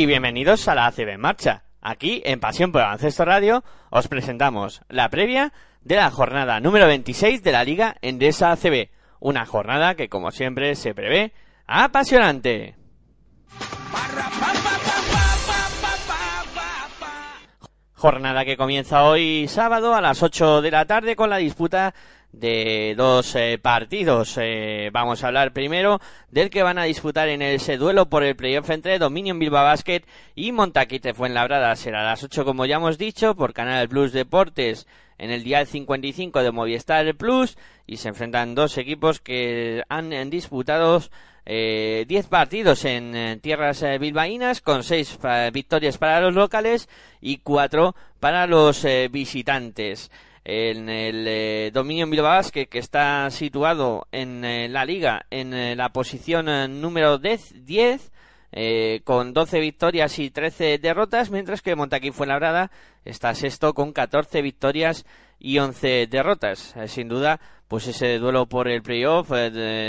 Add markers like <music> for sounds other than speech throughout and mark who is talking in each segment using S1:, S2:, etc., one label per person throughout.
S1: Y
S2: bienvenidos a la ACB en marcha. Aquí, en Pasión por Baloncesto Radio, os presentamos la previa de la jornada número 26 de la Liga Endesa ACB. Una jornada que, como siempre, se prevé apasionante. Jornada que comienza hoy sábado a las 8 de la tarde con la disputa de dos eh, partidos. Eh, vamos a hablar primero del que van a disputar en ese duelo por el playoff entre Dominion Bilbao Basket y Montaquite Fuenlabrada. Será a las 8 como ya hemos dicho por Canal Plus Deportes en el dial 55 de Movistar Plus y se enfrentan dos equipos que han eh, disputado eh, 10 partidos en eh, tierras eh, bilbaínas con 6 victorias para los locales y 4 para los eh, visitantes. En el eh, Dominion Bilbao que está situado en eh, la liga en eh, la posición eh, número 10, 10 eh, con 12 victorias y 13 derrotas, mientras que Montaquín Fuenlabrada está sexto con 14 victorias y 11 derrotas. Sin duda, pues ese duelo por el playoff,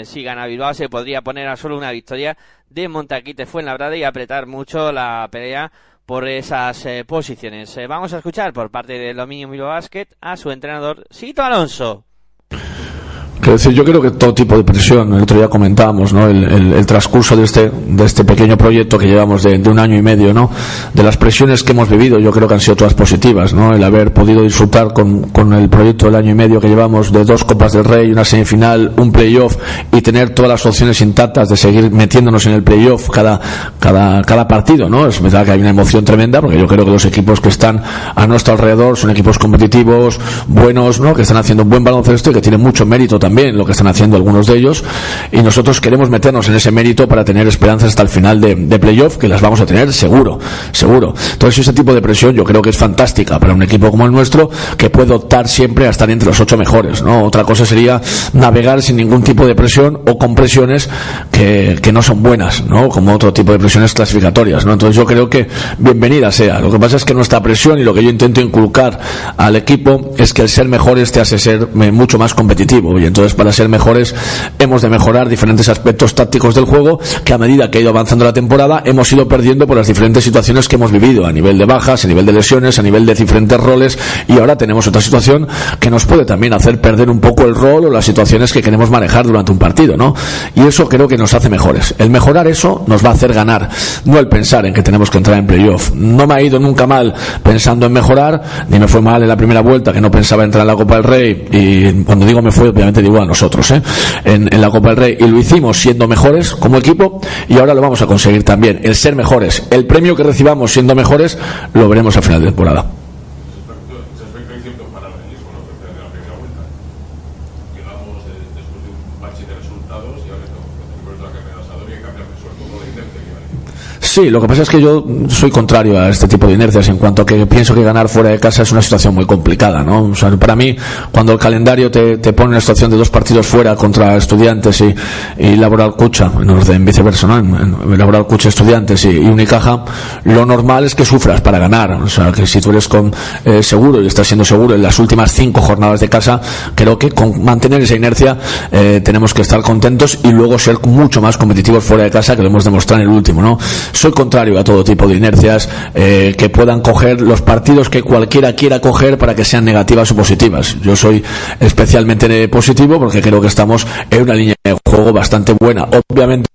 S2: si gana Bilbao, se podría poner a solo una victoria de Montaquite Fuenlabrada y apretar mucho la pelea por esas eh, posiciones. Eh, vamos a escuchar por parte del Dominio Bilbao Basket a su entrenador, Sito Alonso.
S3: Quiero decir, yo creo que todo tipo de presión, el otro día comentábamos, ¿no? El, transcurso de este, de este pequeño proyecto que llevamos de, de un año y medio, ¿no? De las presiones que hemos vivido, yo creo que han sido todas positivas, ¿no? El haber podido disfrutar con, con el proyecto del año y medio que llevamos de dos Copas del Rey, una semifinal, un playoff y tener todas las opciones intactas de seguir metiéndonos en el playoff cada, cada, cada partido, ¿no? Es verdad que hay una emoción tremenda porque yo creo que los equipos que están a nuestro alrededor son equipos competitivos, buenos, ¿no? Que están haciendo un buen baloncesto y que tienen mucho mérito también lo que están haciendo algunos de ellos y nosotros queremos meternos en ese mérito para tener esperanzas hasta el final de, de playoff que las vamos a tener seguro, seguro. Entonces ese tipo de presión yo creo que es fantástica para un equipo como el nuestro que puede optar siempre a estar entre los ocho mejores, ¿no? Otra cosa sería navegar sin ningún tipo de presión o con presiones que, que no son buenas, ¿no? Como otro tipo de presiones clasificatorias, ¿no? Entonces yo creo que bienvenida sea. Lo que pasa es que nuestra presión y lo que yo intento inculcar al equipo es que el ser mejores te hace ser eh, mucho más competitivo y entonces para ser mejores hemos de mejorar diferentes aspectos tácticos del juego que a medida que ha ido avanzando la temporada hemos ido perdiendo por las diferentes situaciones que hemos vivido a nivel de bajas, a nivel de lesiones, a nivel de diferentes roles y ahora tenemos otra situación que nos puede también hacer perder un poco el rol o las situaciones que queremos manejar durante un partido, ¿no? Y eso creo que nos hace mejores. El mejorar eso nos va a hacer ganar, no el pensar en que tenemos que entrar en playoff. No me ha ido nunca mal pensando en mejorar, ni me fue mal en la primera vuelta que no pensaba entrar en la Copa del Rey y cuando digo me fue obviamente digo a nosotros, ¿eh? En, en la Copa del Rey y lo hicimos siendo mejores como equipo y ahora lo vamos a conseguir también, el ser mejores. El premio que recibamos siendo mejores lo veremos al final de temporada. Sí, lo que pasa es que yo soy contrario a este tipo de inercias en cuanto a que pienso que ganar fuera de casa es una situación muy complicada, ¿no? O sea, para mí, cuando el calendario te, te pone una situación de dos partidos fuera contra estudiantes y, y Laboral Cucha, en orden viceversa, ¿no? En, Laboral Cucha estudiantes y, y Unicaja, lo normal es que sufras para ganar. O sea, que si tú eres con eh, seguro y estás siendo seguro en las últimas cinco jornadas de casa, creo que con mantener esa inercia eh, tenemos que estar contentos y luego ser mucho más competitivos fuera de casa que lo hemos demostrado en el último, ¿no? Soy contrario a todo tipo de inercias eh, que puedan coger los partidos que cualquiera quiera coger para que sean negativas o positivas. Yo soy especialmente positivo porque creo que estamos en una línea de juego bastante buena. Obviamente,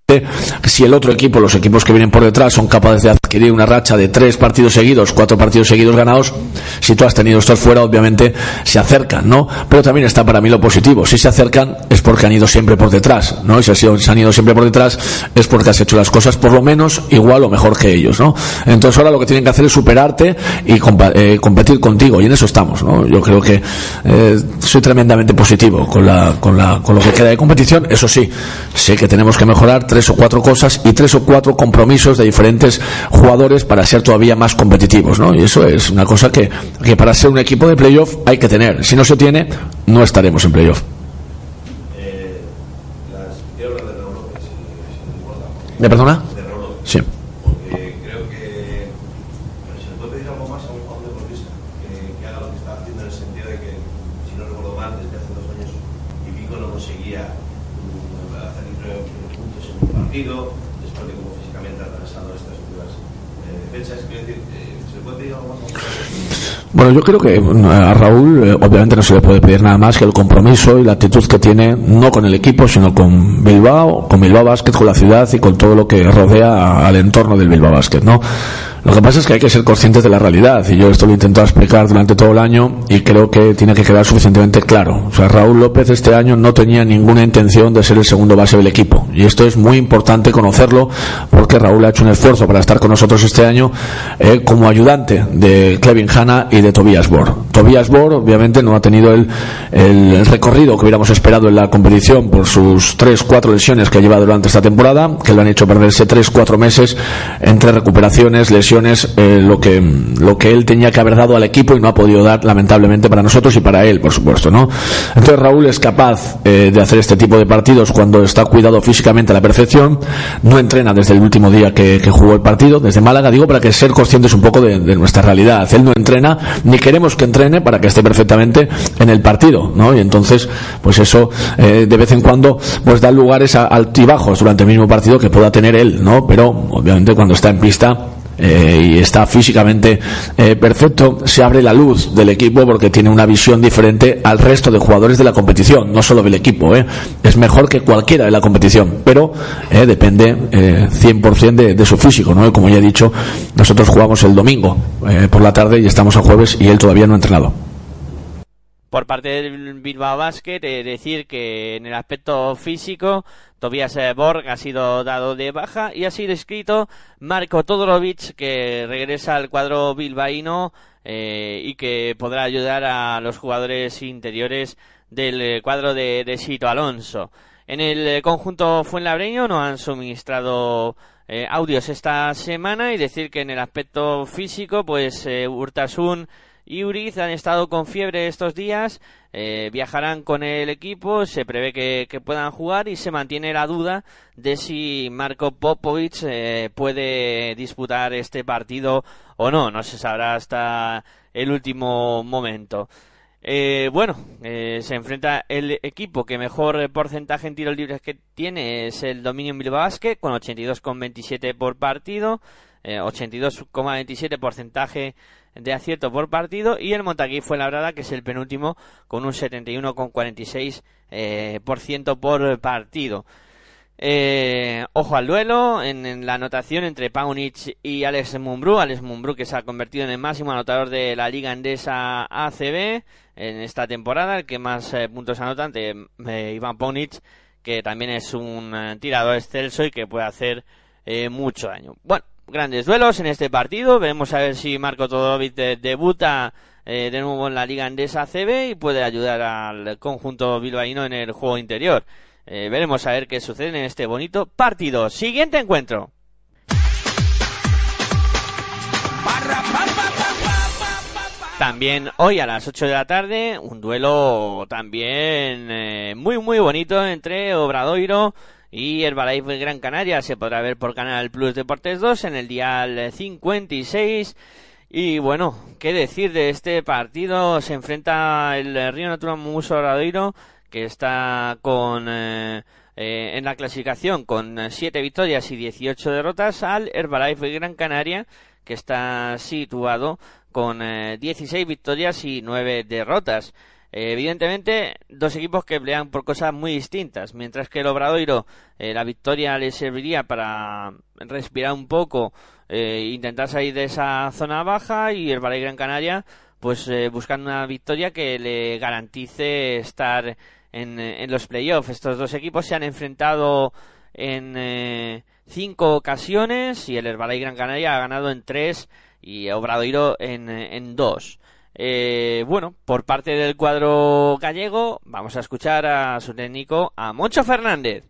S3: si el otro equipo, los equipos que vienen por detrás, son capaces de adquirir una racha de tres partidos seguidos, cuatro partidos seguidos ganados, si tú has tenido estos fuera, obviamente se acercan, ¿no? Pero también está para mí lo positivo. Si se acercan es porque han ido siempre por detrás, ¿no? Y si se han ido siempre por detrás es porque has hecho las cosas por lo menos igual o mejor que ellos, ¿no? Entonces ahora lo que tienen que hacer es superarte y compa- eh, competir contigo y en eso estamos, ¿no? Yo creo que eh, soy tremendamente positivo con la, con la, con lo que queda de competición. Eso sí, sé que tenemos que mejorar tres o cuatro cosas y tres o cuatro compromisos de diferentes jugadores para ser todavía más competitivos, ¿no? Y eso es una cosa que, que para ser un equipo de playoff hay que tener. Si no se tiene, no estaremos en playoff. ¿Me perdona? Sí.
S4: Eh, creo que bueno, se le puede pedir algo más a un, a un deportista que, que haga lo que está haciendo en el sentido de que, si no recuerdo mal, desde hace dos años y pico no conseguía mm, hacer ni tres puntos en un
S3: Bueno, yo creo que a Raúl eh, obviamente no se le puede pedir nada más que el compromiso y la actitud que tiene no con el equipo, sino con Bilbao, con Bilbao Basket, con la ciudad y con todo lo que rodea al entorno del Bilbao Basket, ¿no? Lo que pasa es que hay que ser conscientes de la realidad y yo esto lo he intentado explicar durante todo el año y creo que tiene que quedar suficientemente claro. O sea, Raúl López este año no tenía ninguna intención de ser el segundo base del equipo y esto es muy importante conocerlo porque Raúl ha hecho un esfuerzo para estar con nosotros este año eh, como ayudante de Clevin Hanna y de Tobias Bor. Tobias Bor obviamente no ha tenido el, recorrido que hubiéramos esperado en la competición por sus tres, cuatro lesiones que ha llevado durante esta temporada, que lo han hecho perderse tres, cuatro meses entre recuperaciones, lesiones, eh, lo que lo que él tenía que haber dado al equipo y no ha podido dar lamentablemente para nosotros y para él, por supuesto, ¿no? Entonces Raúl es capaz eh, de hacer este tipo de partidos cuando está cuidado físicamente a la perfección, no entrena desde el último día que, jugó el partido, desde Málaga, digo, para que ser conscientes un poco de, de nuestra realidad. Él no entrena, ni queremos que entrene para que esté perfectamente en el partido, ¿no? Y entonces, pues eso, eh, de vez en cuando, pues da lugares a altibajos durante el mismo partido que pueda tener él, ¿no? Pero, obviamente, cuando está en pista, eh, y está físicamente eh, perfecto, se abre la luz del equipo porque tiene una visión diferente al resto de jugadores de la competición, no solo del equipo. ¿eh? Es mejor que cualquiera de la competición, pero eh, depende eh, 100% de, de su físico. ¿no? Como ya he dicho, nosotros jugamos el domingo eh, por la tarde y estamos a jueves y él todavía no ha entrenado.
S2: Por parte del Bilbao Basket, eh, decir que en el aspecto físico, Tobias eh, Borg ha sido dado de baja y ha sido inscrito Marco Todorovic, que regresa al cuadro bilbaíno eh, y que podrá ayudar a los jugadores interiores del eh, cuadro de, de Sito Alonso. En el conjunto Fuenlabreño nos han suministrado eh, audios esta semana y decir que en el aspecto físico, pues Urtasun y Uriz han estado con fiebre estos días, eh, viajarán con el equipo, se prevé que, puedan jugar y se mantiene la duda de si Marco Popovic eh, puede disputar este partido o no, no se sabrá hasta el último momento. Eh, bueno, eh, se enfrenta el equipo que mejor porcentaje en tiros libres que tiene es el Dominion Bilbao Basket con 82,27 por partido, eh, 82,27 porcentaje de acierto por partido y el Montaquí fue labrada que es el penúltimo con un 71,46 eh, por ciento por partido. Eh, ojo al duelo en, la anotación entre Paunic y Alex Mumbrú. Alex Mumbrú que se ha convertido en el máximo anotador de la Liga Endesa ACB en esta temporada, el que más eh, puntos anota ante eh, Iván Paunic, que también es un eh, tirador excelso y que puede hacer mucho daño. Bueno, grandes duelos en este partido. Veremos a ver si Marco Todorovic de- debuta eh, de nuevo en la Liga Endesa ACB y puede ayudar al conjunto bilbaíno en el juego interior. Eh, veremos a ver qué sucede en este bonito partido. Siguiente encuentro. También hoy a las 8 de la tarde, un duelo también eh, muy muy bonito entre Obradoiro y Herbalife Gran Canaria. Se podrá ver por Canal Plus Deportes 2 en el dial 56. Y bueno, qué decir de este partido. Se enfrenta el Río Natural Muso Obradoiro, que está con eh, eh, en la clasificación con 7 victorias y 18 derrotas, al Herbalife Gran Canaria, que está situado con eh, 16 victorias y 9 derrotas. Eh, evidentemente, dos equipos que pelean por cosas muy distintas. Mientras que el Obradoiro, eh, la victoria le serviría para respirar un poco eh, intentar salir de esa zona baja y el Valle Gran Canaria pues eh, buscando una victoria que le garantice estar en, en los playoffs. Estos dos equipos se han enfrentado en eh, cinco ocasiones y el Herbalife Gran Canaria ha ganado en tres y Obradoiro en dos. Eh, bueno, por parte del cuadro gallego vamos a escuchar a su técnico, a Moncho Fernández.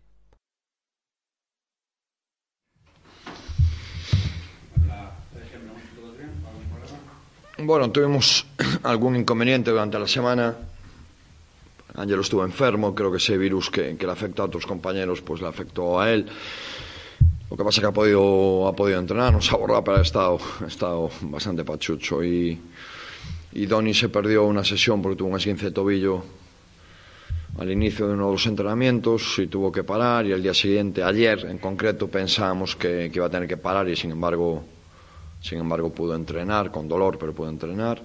S5: Bueno, tuvimos <clears throat> algún inconveniente durante la semana. Ángelo estuvo enfermo, creo que ese virus que, le afecta a otros compañeros, pues le afectó a él. Lo que pasa es que ha podido, ha podido entrenar, nos ha borrado, pero ha estado, ha estado bastante pachucho. Y, y Donny se perdió una sesión porque tuvo un esguince de tobillo al inicio de uno de los entrenamientos y tuvo que parar. Y el día siguiente, ayer en concreto, pensábamos que, iba a tener que parar y sin embargo sin embargo, pudo entrenar, con dolor, pero pudo entrenar.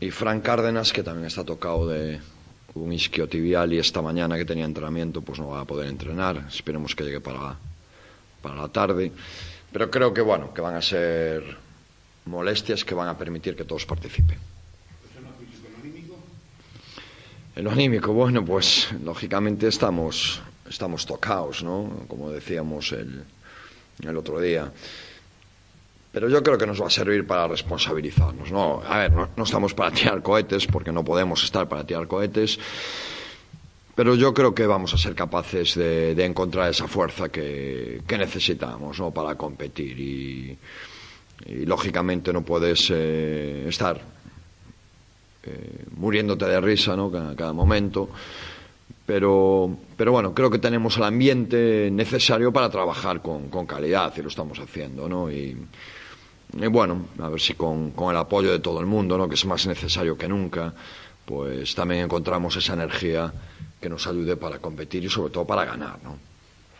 S5: Y Frank Cárdenas, que también está tocado de un isquiotibial y esta mañana que tenía entrenamiento, pues no va a poder entrenar. Esperemos que llegue para, para la tarde. Pero creo que, bueno, que van a ser molestias que van a permitir que todos participen. En lo bueno, pues lógicamente estamos, estamos tocados, ¿no? Como decíamos el, el otro día. Pero yo creo que nos va a servir para responsabilizarnos. No, a ver, no, no, estamos para tirar cohetes porque no podemos estar para tirar cohetes. Pero yo creo que vamos a ser capaces de, de encontrar esa fuerza que, que necesitamos ¿no? para competir. Y, y lógicamente no puedes eh, estar eh, muriéndote de risa ¿no? cada, momento. Pero, pero bueno, creo que tenemos el ambiente necesario para trabajar con, con calidad y lo estamos haciendo. ¿no? Y, y bueno, a ver si con, con, el apoyo de todo el mundo, ¿no? que es más necesario que nunca, pues también encontramos esa energía que nos ayude para competir y sobre todo para ganar. ¿no?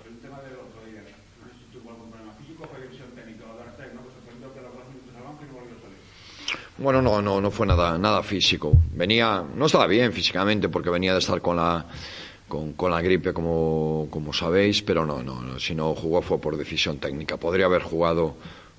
S6: El tema del otro día, no sé si tuvo algún problema físico, fue división técnica o de ¿no? que sorprendió que a los dos minutos al banco y no volvió a salir.
S5: Bueno, no, no, no fue nada, nada físico. Venía, no estaba bien físicamente porque venía de estar con la, con, con la gripe, como, como sabéis, pero no, no, no, si no jugó fue por decisión técnica. Podría haber jugado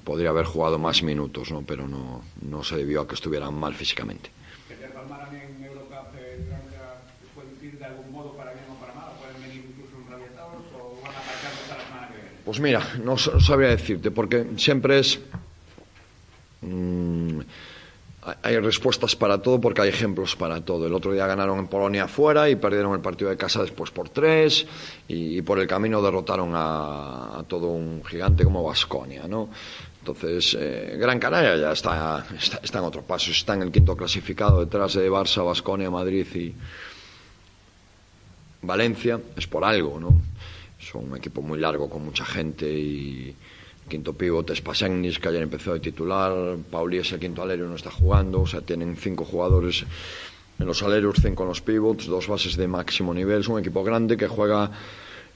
S5: podría haber jugado más minutos, ¿no? pero no, no se debió a que estuvieran mal físicamente.
S6: ¿Que te palmaran en Eurocup eh, les puede decir de algún modo para bien o para mal? ¿Pueden venir incluso enrabietados o van a marchar hasta la semana que viene?
S5: Pues mira, no, no sabría decirte, porque siempre es... Mmm, hay respuestas para todo porque hay ejemplos para todo. El otro día ganaron en Polonia fuera y perdieron el partido de casa después por tres y, y por el camino derrotaron a, a, todo un gigante como Vasconia, ¿no? Entonces, eh, Gran Canaria ya está, está, está, en otro paso, está en el quinto clasificado detrás de Barça, Vasconia, Madrid y Valencia. Es por algo, ¿no? Son un equipo muy largo con mucha gente y quinto pivote es que ayer empezó de titular, Pauli es el quinto alero, no está jugando, o sea, tienen cinco jugadores en los aleros, cinco en los pivots, dos bases de máximo nivel, es un equipo grande que juega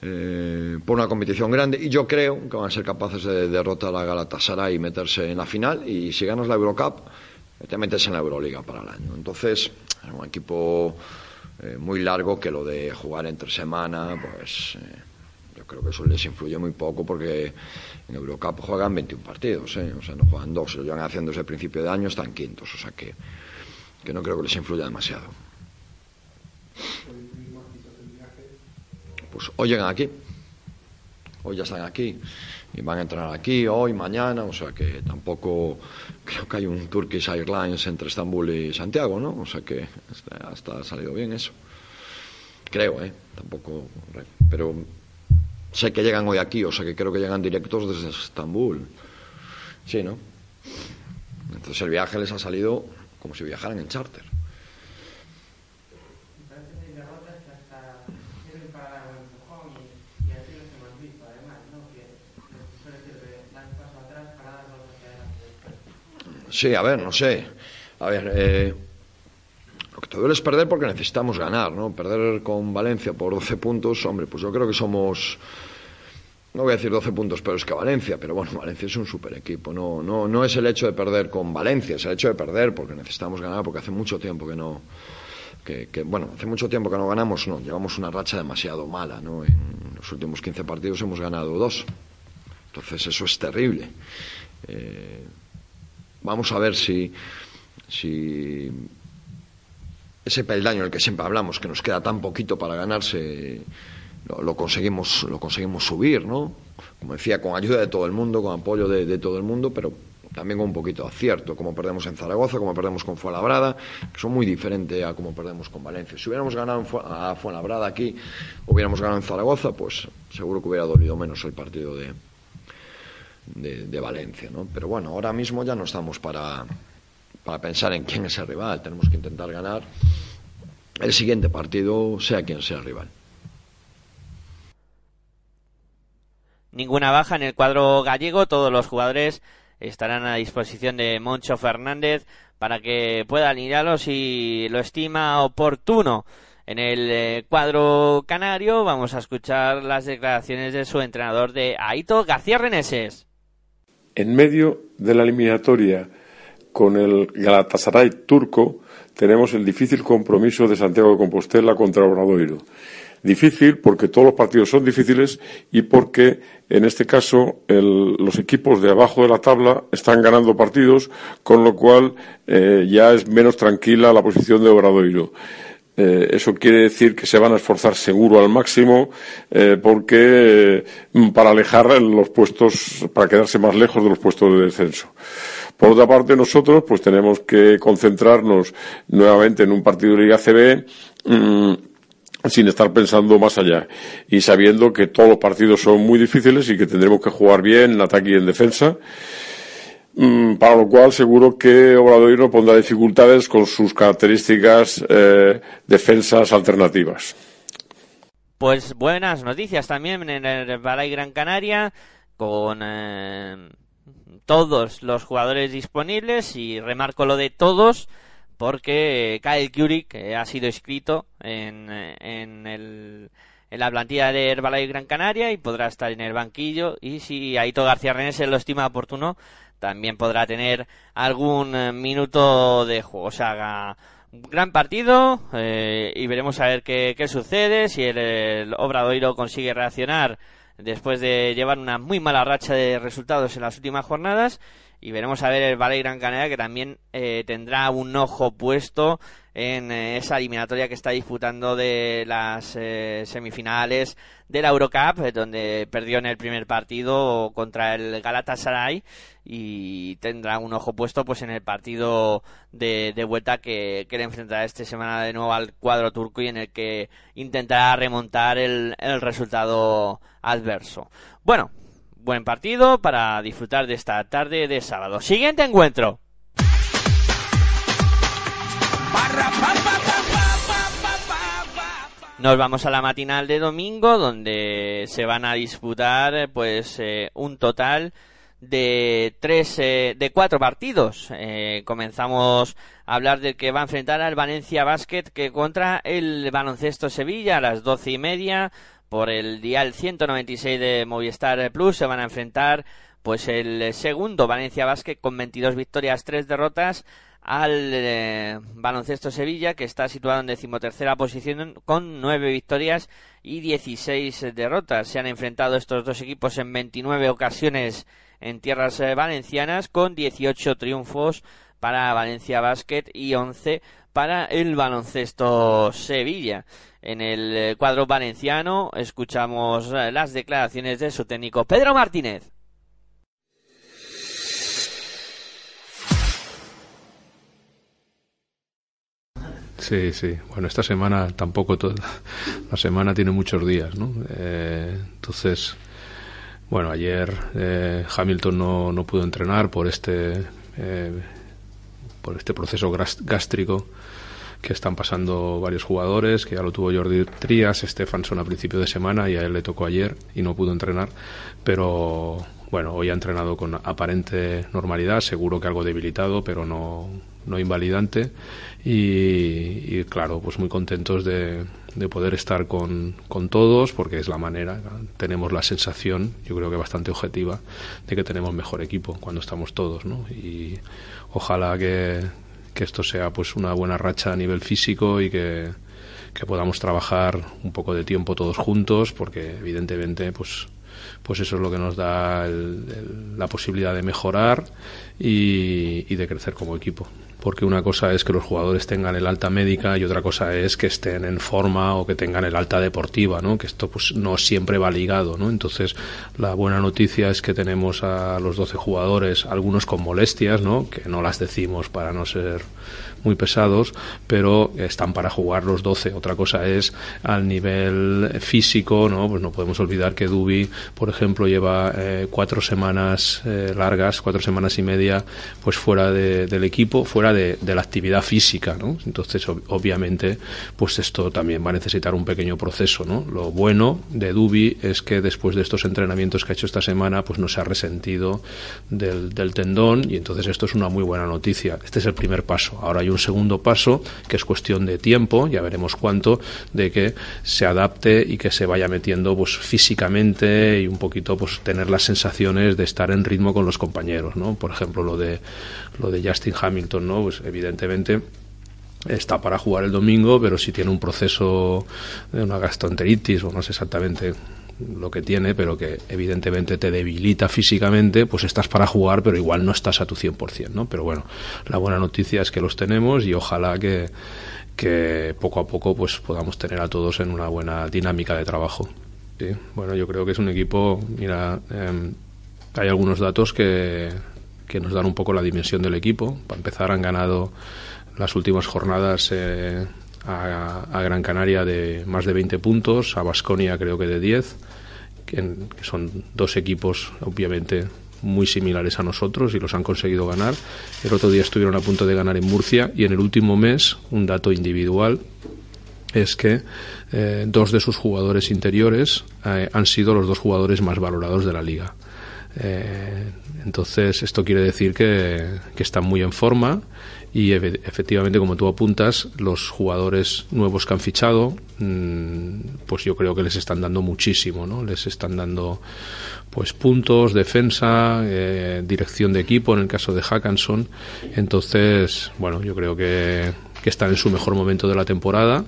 S5: eh, por una competición grande y yo creo que van a ser capaces de derrotar a Galatasaray y meterse en la final. Y si ganas la Eurocup te metes en la Euroliga para el año. Entonces, es un equipo eh, muy largo que lo de jugar entre semana, pues... Eh, creo que eso les influye muy poco porque en Eurocup juegan 21 partidos, ¿eh? o sea, no juegan dos, lo llevan haciendo desde el principio de año, están quintos, o sea que, que no creo que les influya demasiado. Pues hoy llegan aquí, hoy ya están aquí y van a entrar aquí hoy, mañana, o sea que tampoco creo que hay un Turkish Airlines entre Estambul y Santiago, ¿no? O sea que hasta, hasta ha salido bien eso. Creo, ¿eh? Tampoco, pero sé que llegan hoy aquí, o sea que creo que llegan directos desde Estambul. Sí, ¿no? Entonces el viaje les ha salido como si viajaran en charter. Sí, a ver, no sé. A ver, eh, te duele es perder porque necesitamos ganar, ¿no? Perder con Valencia por 12 puntos, hombre, pues yo creo que somos, no voy a decir 12 puntos, pero es que Valencia, pero bueno, Valencia es un super equipo, no, no, no es el hecho de perder con Valencia, es el hecho de perder porque necesitamos ganar, porque hace mucho tiempo que no, que, bueno, hace mucho tiempo que no ganamos, no, llevamos una racha demasiado mala, ¿no? En los últimos 15 partidos hemos ganado dos Entonces eso es terrible. Eh, vamos a ver si, si ese peldaño del que siempre hablamos, que nos queda tan poquito para ganarse, lo, conseguimos, lo conseguimos subir, ¿no? Como decía, con ayuda de todo el mundo, con apoyo de, todo el mundo, pero también con un poquito de acierto, como perdemos en Zaragoza, como perdemos con Fuenlabrada, que son muy diferentes a como perdemos con Valencia. Si hubiéramos ganado a Fuenlabrada aquí, hubiéramos ganado en Zaragoza, pues seguro que hubiera dolido menos el partido de, de Valencia, ¿no? Pero bueno, ahora mismo ya no estamos para, para pensar en quién es el rival, tenemos que intentar ganar el siguiente partido, sea quien sea el rival.
S2: Ninguna baja en el cuadro gallego, todos los jugadores estarán a disposición de Moncho Fernández para que pueda alinearlos si lo estima oportuno. En el eh, cuadro canario vamos a escuchar las declaraciones de su entrenador de Aito García Reneses.
S7: En medio de la eliminatoria con el Galatasaray turco tenemos el difícil compromiso de Santiago de Compostela contra Obradoiro. Difícil porque todos los partidos son difíciles y porque en este caso los equipos de abajo de la tabla están ganando partidos, con lo cual eh, ya es menos tranquila la posición de Obradoiro. Eh, eso quiere decir que se van a esforzar seguro al máximo eh, porque eh, para alejar los puestos, para quedarse más lejos de los puestos de descenso. Por otra parte, nosotros pues tenemos que concentrarnos nuevamente en un partido de Liga CB mm, sin estar pensando más allá y sabiendo que todos los partidos son muy difíciles y que tendremos que jugar bien en ataque y en defensa. Mm, Para lo cual seguro que Obradoiro pondrá dificultades con sus características eh, defensas alternativas.
S2: Pues buenas noticias también en el Balay Gran Canaria con eh, todos los jugadores disponibles y remarco lo de todos porque Kyle Curry que ha sido inscrito en, eh, en, el, en la plantilla de Herbalife Gran Canaria y podrá estar en el banquillo y si Aito García Renes lo estima oportuno también podrá tener algún eh, minuto de juego. O sea, gran partido eh, y veremos a ver qué, qué sucede, si el, el Obradoiro consigue reaccionar después de llevar una muy mala racha de resultados en las últimas jornadas y veremos a ver el Valle Gran Canaria que también eh, tendrá un ojo puesto en eh, esa eliminatoria que está disputando de las eh, semifinales de la Eurocup, eh, donde perdió en el primer partido contra el Galatasaray y tendrá un ojo puesto pues en el partido de, de vuelta que, que le enfrentará esta semana de nuevo al cuadro turco y en el que intentará remontar el, el resultado adverso. Bueno, buen partido para disfrutar de esta tarde de sábado. Siguiente encuentro. Nos vamos a la matinal de domingo donde se van a disputar eh, pues eh, un total de tres eh, de cuatro partidos. Eh, comenzamos a hablar del que va a enfrentar al Valencia Basket que contra el Baloncesto Sevilla a las doce y media por el dial 196 de Movistar Plus se van a enfrentar pues el segundo Valencia Basket con 22 victorias, 3 derrotas al eh, Baloncesto Sevilla que está situado en decimotercera posición con 9 victorias y 16 derrotas. Se han enfrentado estos dos equipos en 29 ocasiones en tierras eh, valencianas con 18 triunfos para Valencia Basket y 11 para el baloncesto Sevilla. En el eh, cuadro valenciano escuchamos eh, las declaraciones de su técnico Pedro Martínez.
S7: Sí, sí. Bueno, esta semana tampoco toda. La semana tiene muchos días, ¿no? Eh, entonces, bueno, ayer eh, Hamilton no, no pudo entrenar por este eh, por este proceso gástrico que están pasando varios jugadores, que ya lo tuvo Jordi Trías, Stefanson a principio de semana y a él le tocó ayer y no pudo entrenar, pero bueno, hoy ha entrenado con aparente normalidad, seguro que algo debilitado, pero no, no invalidante y, claro, pues muy contentos de, de poder estar con, con todos porque es la manera, tenemos la sensación, yo creo que bastante objetiva, de que tenemos mejor equipo cuando estamos todos, ¿no? Y ojalá que, que esto sea pues una buena racha a nivel físico y que, que podamos trabajar un poco de tiempo todos juntos porque evidentemente pues
S8: pues eso es lo que nos da el- el- la posibilidad de mejorar y, y de crecer como equipo. Porque una cosa es que los jugadores tengan el alta médica y otra cosa es que estén en forma o que tengan el alta deportiva, ¿no? Que esto pues no siempre va ligado, ¿no? Entonces, la buena noticia es que tenemos a los 12 jugadores, algunos con molestias, ¿no? Que no las decimos para no ser muy pesados, pero están para jugar los 12. Otra cosa es al nivel físico, ¿no? Pues no podemos olvidar que Dubi, por ejemplo, lleva eh, cuatro semanas eh, largas, cuatro semanas y media, pues fuera de- del equipo, fuera de, la actividad física, ¿no? Entonces, ob- obviamente, pues esto también va a necesitar un pequeño proceso, ¿no? Lo bueno de Dubi es que después de estos entrenamientos que ha hecho esta semana, pues no se ha resentido del, del tendón y entonces esto es una muy buena noticia. Este es el primer paso. Ahora hay un segundo paso que es cuestión de tiempo, ya veremos cuánto, de que se adapte y que se vaya metiendo pues físicamente y un poquito pues tener las sensaciones de estar en ritmo con los compañeros, ¿no? Por ejemplo, lo de lo de Justin Hamilton, ¿no? Pues evidentemente está para jugar el domingo, pero si tiene un proceso de una gastroenteritis o no sé exactamente lo que tiene, pero que evidentemente te debilita físicamente, pues estás para jugar, pero igual no estás a tu 100%, ¿no? Pero bueno, la buena noticia es que los tenemos y ojalá que, que poco a poco pues podamos tener a todos en una buena dinámica de trabajo. Bueno, yo creo que es un equipo, mira, em, hay algunos datos que, que nos dan un poco la dimensión del equipo. Para empezar, han ganado las últimas jornadas eh, a, a Gran Canaria de más de 20 puntos, a Basconia creo que de 10, que, son dos equipos obviamente muy similares a nosotros y los han conseguido ganar. El otro día estuvieron a punto de ganar en Murcia y en el último mes, un dato individual, es que eh, dos de sus jugadores interiores eh, han sido los dos jugadores más valorados de la liga. Eh, entonces, esto quiere decir que, que están muy en forma y efe- efectivamente, como tú apuntas, los jugadores nuevos que han fichado, mm, pues yo creo que les están dando muchísimo, ¿no? Les están dando pues puntos, defensa, eh, dirección de equipo en el caso de Hackanson. Entonces, bueno, yo creo que, que están en su mejor momento de la temporada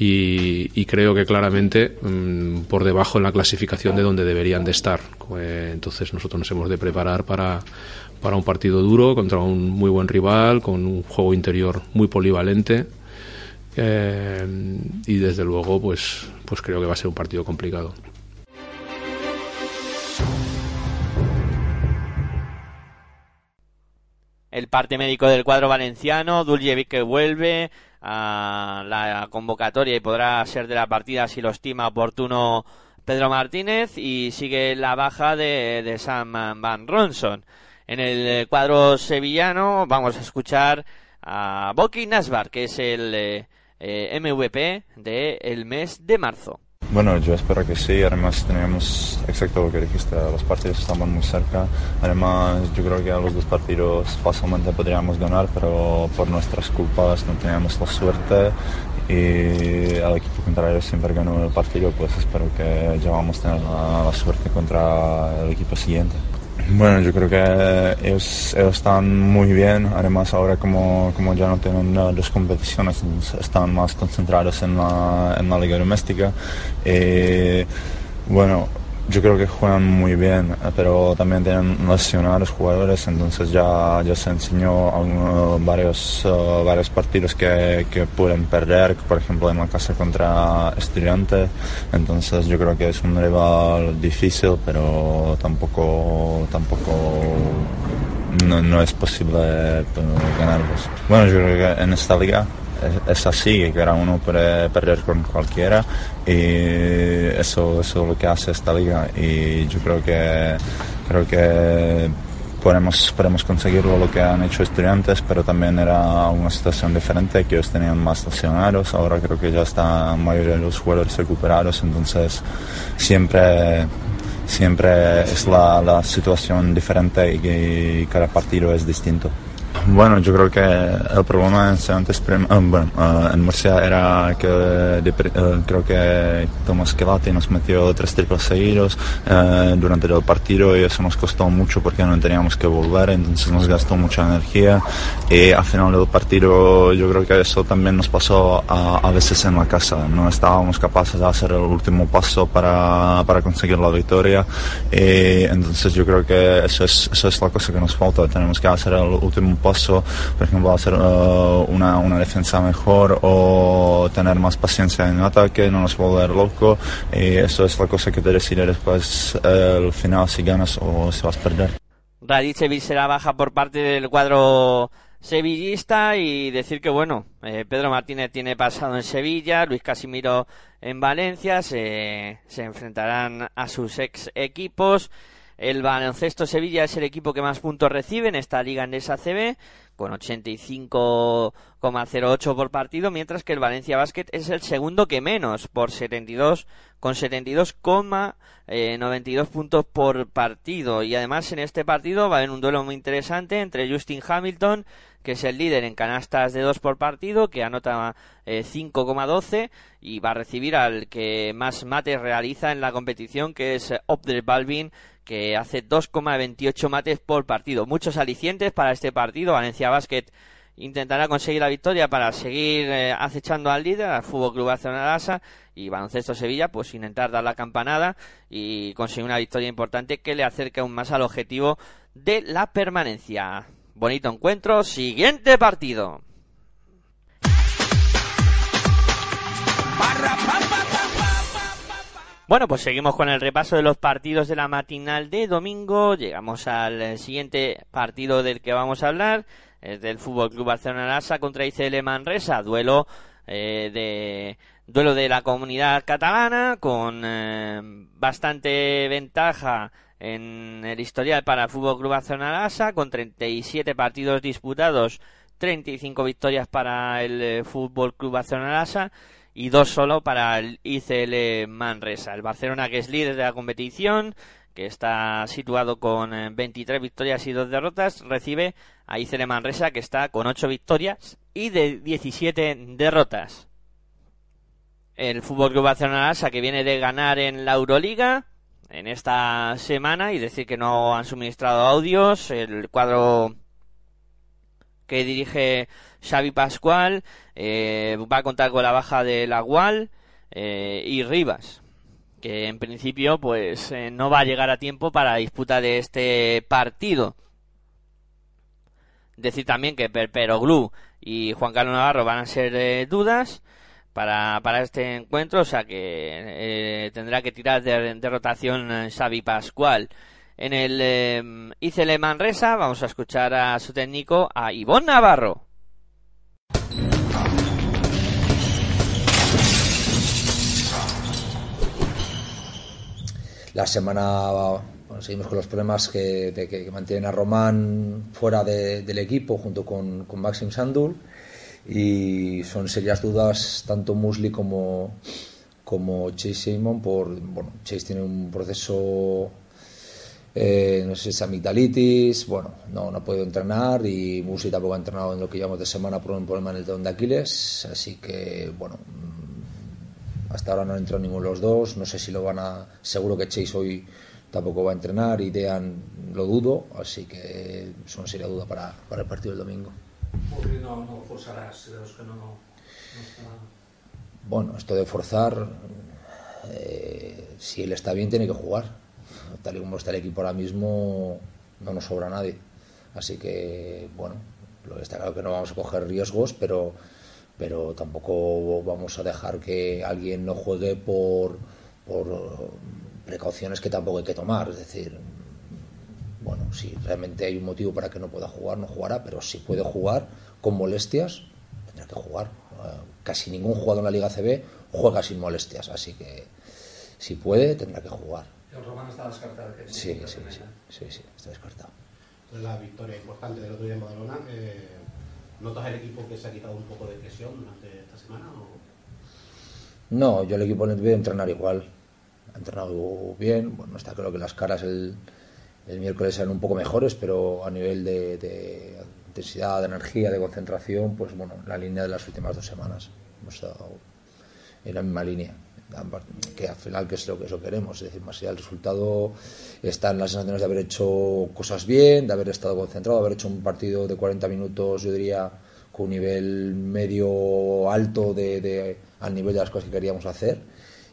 S8: y, creo que claramente mm, por debajo en la clasificación de donde deberían de estar. Eh, entonces nosotros nos hemos de preparar para, para un partido duro contra un muy buen rival, con un juego interior muy polivalente. eh, y desde luego pues, pues creo que va a ser un partido complicado.
S2: el parte médico del cuadro valenciano, Duljevic que vuelve a la convocatoria y podrá ser de la partida si lo estima oportuno Pedro Martínez y sigue la baja de, de Sam Van Ronson. En el eh, cuadro sevillano vamos a escuchar a Boki Nasbar, que es el eh, eh, MVP del mes de marzo.
S9: Bueno, yo espero que sí. Además, tenemos exacto lo que dijiste, los partidos estaban muy cerca. Además, yo creo que a los dos partidos fácilmente podríamos ganar, pero por nuestras culpas no teníamos la suerte y el equipo contrario siempre ganó el partido, pues espero que ya vamos a tener la, la suerte contra el equipo siguiente. Bueno, yo creo que ellos, están muy bien. Además, ahora como, como ya no tienen eh, dos competiciones, están más concentrados en la, en la liga doméstica. Eh, bueno, yo creo que juegan muy bien, eh, pero también tienen lesionados jugadores, entonces ya, ya se enseñó varios, eh, varios partidos que, que pueden perder, por ejemplo en la casa contra Estudiantes, entonces yo creo que es un rival difícil, pero tampoco, tampoco no es posible eh, ganarlos. Bueno, yo creo que en esta liga es, así, que cada uno puede perder con cualquiera y eso, es lo que hace esta liga y yo creo que, creo que podemos, podemos conseguirlo lo que han hecho estudiantes, pero también era una situación diferente, que ellos tenían más lesionados, ahora creo que ya están la mayoría de los jugadores recuperados, entonces siempre siempre es la, situación diferente y, cada partido es distinto. Bueno, yo creo que el problema en Prim- ah, bueno, ah, en Murcia era que de eh, creo que Tomás Kelati nos metió tres triples seguidos eh, durante el partido y eso nos costó mucho porque no teníamos que volver, entonces nos gastó mucha energía y al final del partido yo creo que eso también nos pasó a, a veces en la casa, no estábamos capaces de hacer el último paso para, para conseguir la victoria y entonces yo creo que eso es, eso es la cosa que nos falta, tenemos que hacer el último paso, por ejemplo, hacer eh, una, una defensa mejor o tener más paciencia en ataque, no nos volver loco y eso es la cosa que te decide después eh, el final si ganas o si vas a perder.
S2: Radicevic será baja por parte del cuadro sevillista y decir que bueno, eh, Pedro Martínez tiene pasado en Sevilla, Luis Casimiro en Valencia, se, se enfrentarán a sus ex equipos. El baloncesto Sevilla es el equipo que más puntos recibe en esta liga en CB con 85,08 por partido, mientras que el Valencia Basket es el segundo que menos por 72 con 72,92 puntos por partido. Y además en este partido va a haber un duelo muy interesante entre Justin Hamilton que es el líder en canastas de 2 por partido que anota eh, 5,12 y va a recibir al que más mates realiza en la competición que es Obder Balvin que hace 2,28 mates por partido. Muchos alicientes para este partido. Valencia Basket intentará conseguir la victoria para seguir eh, acechando al líder, al Fútbol Club Barcelona y Baloncesto Sevilla, pues intentar dar la campanada y conseguir una victoria importante que le acerque aún más al objetivo de la permanencia. Bonito encuentro, siguiente partido. Bueno, pues seguimos con el repaso de los partidos de la matinal de domingo. Llegamos al eh, siguiente partido del que vamos a hablar. Es del Fútbol Club Barcelona Lasa contra ICL Manresa. Duelo eh, de duelo de la comunidad catalana con eh, bastante ventaja en el historial para el Fútbol Club Barcelona Lasa con 37 partidos disputados, 35 victorias para el eh, Fútbol Club Barcelona Lasa y dos solo para el ICL Manresa. El Barcelona que es líder de la competición, que está situado con eh, 23 victorias y dos derrotas, recibe a ICL Manresa que está con 8 victorias y de 17 derrotas. El Fútbol Club Barcelona Lasa que viene de ganar en la Euroliga en esta semana y decir que no han suministrado audios. El cuadro que dirige Xavi Pascual eh, va a contar con la baja de Lagual eh, y Rivas que en principio pues eh, no va a llegar a tiempo para la disputa de este partido decir también que Perperoglu y Juan Carlos Navarro van a ser eh, dudas para, para este encuentro, o sea que eh, tendrá que tirar de, de rotación Xavi Pascual. En el eh, ICL Manresa vamos a escuchar a su técnico, a Ivonne Navarro.
S10: La semana bueno, seguimos con los problemas que, de que mantienen a Román fuera de- del equipo junto con, con Maxim Sandul y son serias dudas tanto Musli como, como Chase Simon por bueno Chase tiene un proceso eh, no sé si es amigdalitis bueno no, no ha podido entrenar y Musli tampoco ha entrenado en lo que llevamos de semana por un problema en el tendón de Aquiles así que bueno mm, hasta ahora no han entrado ninguno de los dos no sé si lo van a seguro que Chase hoy tampoco va a entrenar y Dean lo dudo así que es una seria duda para, para el partido del domingo
S3: Porque no, no forzarás de los que no, no está...
S10: Bueno, esto de forzar, eh, si él está bien, tiene que jugar. Tal y como está el equipo ahora mismo, no nos sobra nadie. Así que, bueno, lo que está claro que no vamos a coger riesgos, pero, pero tampoco vamos a dejar que alguien no juegue por, por precauciones que tampoco hay que tomar. Es decir, bueno, si realmente hay un motivo para que no pueda jugar, no jugará, pero si puede jugar con molestias, tendrá que jugar. Eh, Casi ningún jugador en la Liga CB juega sin molestias, así que si puede, tendrá que jugar.
S3: El Román está descartado. que
S10: Sí, sí, sí, sí, sí, está descartado.
S11: Tras la victoria importante del otro día en Badalona, eh, ¿notas el equipo que se ha quitado un poco de presión durante esta semana? O...
S10: No, yo el equipo voy a entrenar igual. Ha entrenado bien. Bueno, está claro que las caras el, el miércoles eran un poco mejores, pero a nivel de, de- intensidad, de energía, de concentración, pues bueno, la línea de las últimas dos semanas. Hemos estado en la misma línea. Que al final, que es lo que eso queremos? Es decir, más allá del resultado, están las sensaciones de haber hecho cosas bien, de haber estado concentrado, de haber hecho un partido de 40 minutos, yo diría, con un nivel medio alto de, de- al nivel de las cosas que queríamos hacer.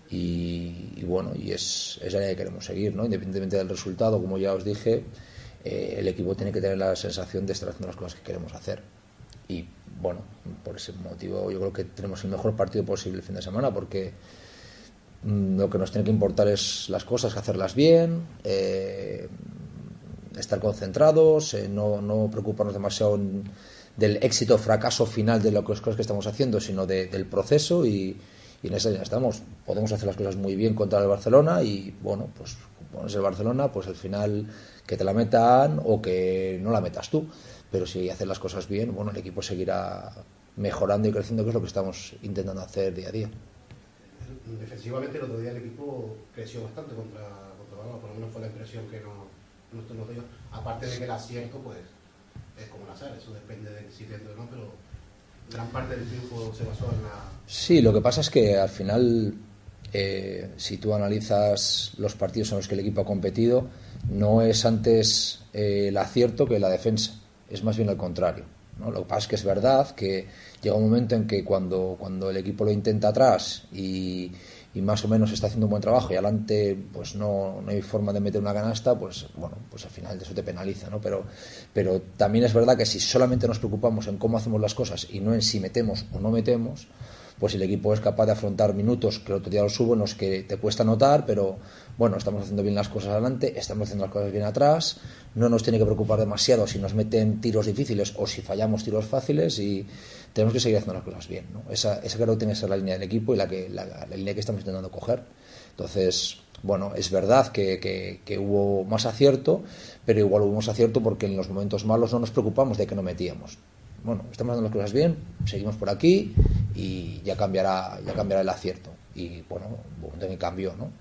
S10: Y, y bueno, y es, es la línea que queremos seguir, ¿no? Independientemente del resultado, como ya os dije, eh, el equipo tiene que tener la sensación de estar haciendo las cosas que queremos hacer. Y bueno, por ese motivo yo creo que tenemos el mejor partido posible el fin de semana porque lo que nos tiene que importar es las cosas, hacerlas bien, eh, estar concentrados, eh, no, no preocuparnos demasiado en- del éxito o fracaso final de las cosas que estamos haciendo, sino de- del proceso y, en esa línea estamos. Podemos hacer las cosas muy bien contra el Barcelona y bueno, pues como es el Barcelona, pues al final que te la metan o que no la metas tú. Pero si haces las cosas bien, bueno, el equipo seguirá mejorando y creciendo, que es lo que estamos intentando hacer día a día.
S11: Defensivamente el otro día el equipo creció bastante contra, contra por lo menos fue la impresión que no, no yo. Aparte de que el acierto, pues, es como la sal, eso depende de si dentro o no, pero gran parte del triunfo se basó en la...
S10: Sí, lo que pasa es que al final, eh, si tú analizas los partidos en los que el equipo ha competido, no es antes eh, el acierto que la defensa, es más bien al contrario. ¿No? Lo que pasa es que es verdad que llega un momento en que cuando, cuando el equipo lo intenta atrás y, y más o menos está haciendo un buen trabajo y adelante pues no, no hay forma de meter una canasta, pues bueno, pues al final eso te penaliza, ¿no? Pero, pero también es verdad que si solamente nos preocupamos en cómo hacemos las cosas y no en si metemos o no metemos, pues el equipo es capaz de afrontar minutos que el otro día los subo en los que te cuesta notar, pero bueno, estamos haciendo bien las cosas adelante, estamos haciendo las cosas bien atrás, no nos tiene que preocupar demasiado si nos meten tiros difíciles o si fallamos tiros fáciles y tenemos que seguir haciendo las cosas bien. ¿no? Esa, esa creo que tiene que ser la línea del equipo y la, que, la, línea que estamos intentando coger. Entonces, bueno, es verdad que, que hubo más acierto, pero igual hubo más acierto porque en los momentos malos no nos preocupamos de que no metíamos. Bueno, estamos haciendo las cosas bien, seguimos por aquí y ya cambiará, ya cambiará el acierto. Y bueno, que cambió, ¿no?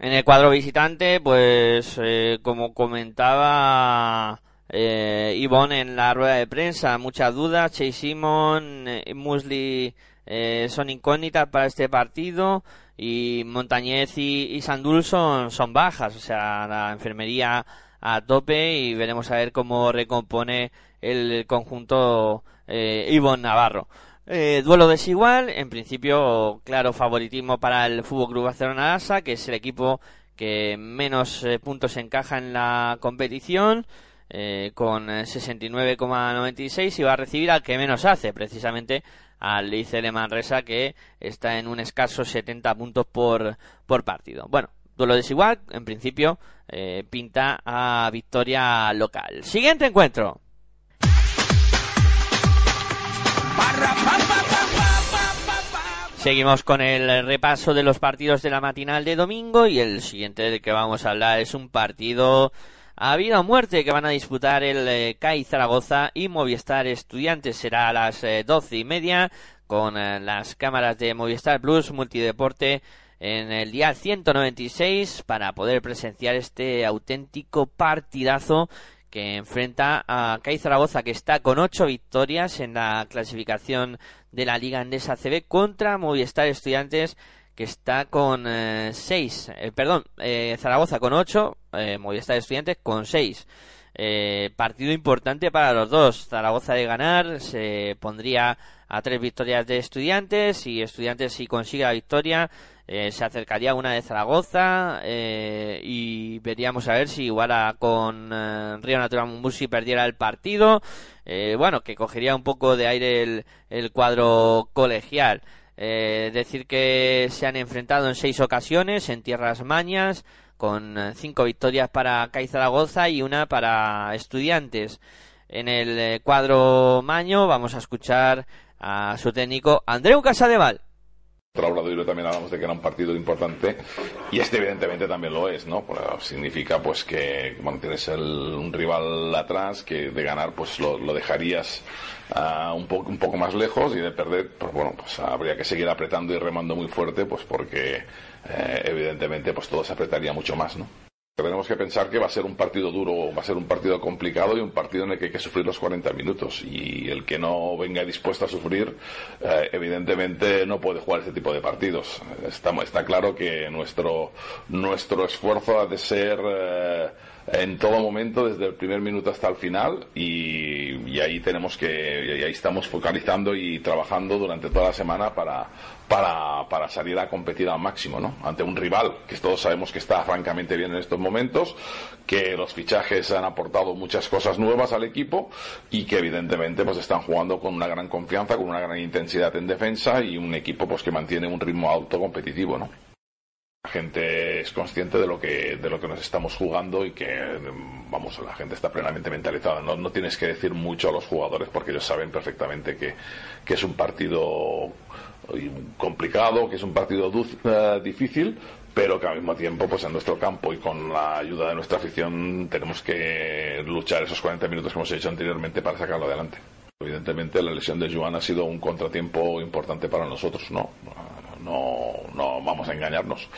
S2: En el cuadro visitante, pues eh, como comentaba eh, Ivonne en la rueda de prensa, muchas dudas. Chase Simon, eh, Musli eh, son incógnitas para este partido y Montañez y, y Sandul son, son bajas, o sea, la enfermería a tope y veremos a ver cómo recompone el conjunto eh, Ivonne Navarro. Eh, duelo desigual, en principio, claro favoritismo para el Fútbol Club Barcelona ASA, que es el equipo que menos eh, puntos encaja en la competición, eh, con eh, 69,96 y va a recibir al que menos hace, precisamente al de Manresa, que está en un escaso 70 puntos por, por partido. Bueno, duelo desigual, en principio, pinta a victoria local. Siguiente encuentro. Seguimos con el repaso de los partidos de la matinal de domingo y el siguiente del que vamos a hablar es un partido a vida o muerte que van a disputar el eh, CAI Zaragoza y Movistar Estudiantes. Será a las eh, doce y media con eh, las cámaras de Movistar Plus Multideporte en el día 196 para poder presenciar este auténtico partidazo que enfrenta a CAI Zaragoza que está con ocho victorias en la clasificación de la Liga Andesa CB contra Movistar Estudiantes que está con eh, seis, eh, perdón, eh, Zaragoza con ocho, eh, Movistar Estudiantes con seis. Eh, partido importante para los dos. Zaragoza de ganar se pondría a tres victorias de Estudiantes y Estudiantes si consigue la victoria eh, se acercaría a una de Zaragoza eh, y veríamos a ver si iguala con eh, Río Natural Mumbusi perdiera el partido. Eh, bueno, que cogería un poco de aire el, el cuadro colegial. Decir que se han enfrentado en seis ocasiones en tierras mañas, con eh, cinco victorias para CAI Zaragoza y una para Estudiantes. En el eh, cuadro maño vamos a escuchar a su técnico Andreu Casadeval.
S12: Obradoiro también hablamos de que era un partido importante y este evidentemente también lo es, ¿no? Pues, significa pues que bueno, tienes el, un rival atrás que de ganar pues lo, dejarías uh, un, poco un poco más lejos y de perder pues bueno pues habría que seguir apretando y remando muy fuerte pues porque eh, evidentemente pues todo se apretaría mucho más, ¿no? Tenemos que pensar que va a ser un partido duro, va a ser un partido complicado y un partido en el que hay que sufrir los 40 minutos. Y el que no venga dispuesto a sufrir, eh, evidentemente no puede jugar este tipo de partidos. Está, está claro que nuestro, nuestro esfuerzo ha de ser eh, en todo momento, desde el primer minuto hasta el final, y, ahí tenemos que, y ahí estamos focalizando y trabajando durante toda la semana para, para, para salir a competir al máximo, ¿no? Ante un rival que todos sabemos que está francamente bien en estos momentos, que los fichajes han aportado muchas cosas nuevas al equipo y que evidentemente pues están jugando con una gran confianza, con una gran intensidad en defensa y un equipo pues que mantiene un ritmo alto competitivo, ¿no? La gente es consciente de lo que de lo que nos estamos jugando y que vamos la gente está plenamente mentalizada. No, no tienes que decir mucho a los jugadores porque ellos saben perfectamente que, que es un partido complicado que es un partido eh, difícil pero que al mismo tiempo pues en nuestro campo y con la ayuda de nuestra afición tenemos que luchar esos 40 minutos que hemos hecho anteriormente para sacarlo adelante. Evidentemente la lesión de Joan ha sido un contratiempo importante para nosotros no no, no vamos a engañarnos.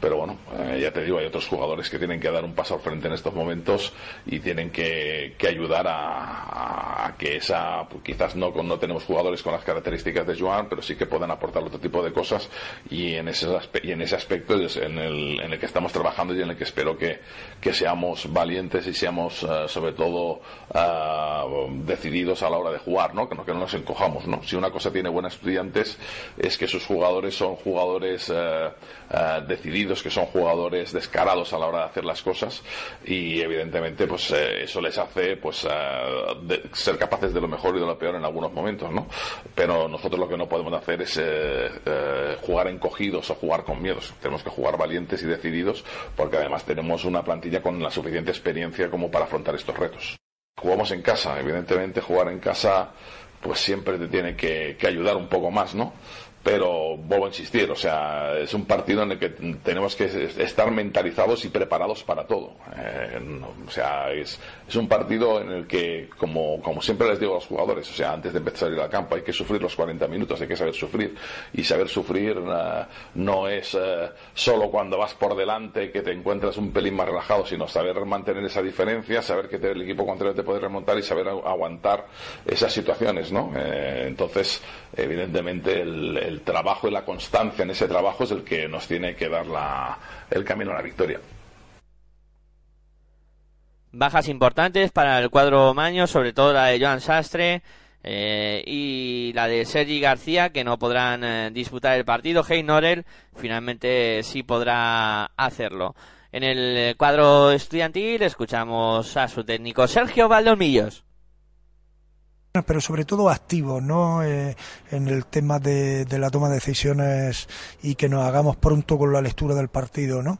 S12: Pero bueno, eh, ya te digo, hay otros jugadores que tienen que dar un paso al frente en estos momentos y tienen que, que ayudar a, a que esa, pues quizás no, no tenemos jugadores con las características de Joan, pero sí que puedan aportar otro tipo de cosas y en ese, y en ese aspecto es en el, en el que estamos trabajando y en el que espero que, que seamos valientes y seamos eh, sobre todo eh, decididos a la hora de jugar, ¿no? Que, no, que no nos encojamos, ¿no? Si una cosa tiene buenos estudiantes es que sus jugadores son jugadores eh, eh, decididos, que son jugadores descarados a la hora de hacer las cosas y evidentemente pues eh, eso les hace pues de- ser capaces de lo mejor y de lo peor en algunos momentos, ¿no? Pero nosotros lo que no podemos hacer es jugar encogidos o jugar con miedos. Tenemos que jugar valientes y decididos porque además tenemos una plantilla con la suficiente experiencia como para afrontar estos retos. Jugamos en casa, evidentemente jugar en casa pues siempre te tiene que, que ayudar un poco más, ¿no? Pero vuelvo a insistir, o sea, es un partido en el que tenemos que estar mentalizados y preparados para todo. Eh, no, o sea, es, es un partido en el que, como, como siempre les digo a los jugadores, o sea, antes de empezar a ir al campo hay que sufrir los 40 minutos, hay que saber sufrir. Y saber sufrir eh, no es eh, solo cuando vas por delante que te encuentras un pelín más relajado, sino saber mantener esa diferencia, saber que te- el equipo contrario te puede remontar y saber agu- aguantar esas situaciones, ¿no? Eh, entonces, evidentemente, el, el trabajo y la constancia en ese trabajo es el que nos tiene que dar la, el camino a la victoria.
S2: Bajas importantes para el cuadro Maño, sobre todo la de Joan Sastre eh, y la de Sergi García, que no podrán eh, disputar el partido. Hey Norel finalmente sí podrá hacerlo. En el cuadro estudiantil escuchamos a su técnico Sergio Valdomillos.
S13: Pero sobre todo activos, ¿no? Eh, en el tema de, la toma de decisiones y que nos hagamos pronto con la lectura del partido, ¿no?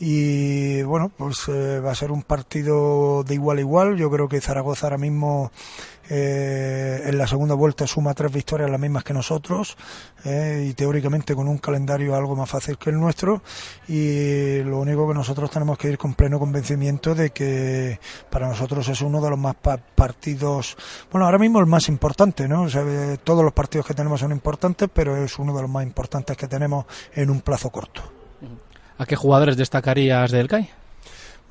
S13: Y bueno, pues eh, va a ser un partido de igual a igual. Yo creo que Zaragoza ahora mismo eh, en la segunda vuelta suma tres victorias las mismas que nosotros eh, y teóricamente con un calendario algo más fácil que el nuestro. Y lo único que nosotros tenemos que ir con pleno convencimiento de que para nosotros es uno de los más pa- partidos bueno ahora mismo el más importante no todos los partidos que tenemos son importantes pero es uno de los más importantes que tenemos en un plazo corto.
S14: ¿A qué jugadores destacarías del CAI?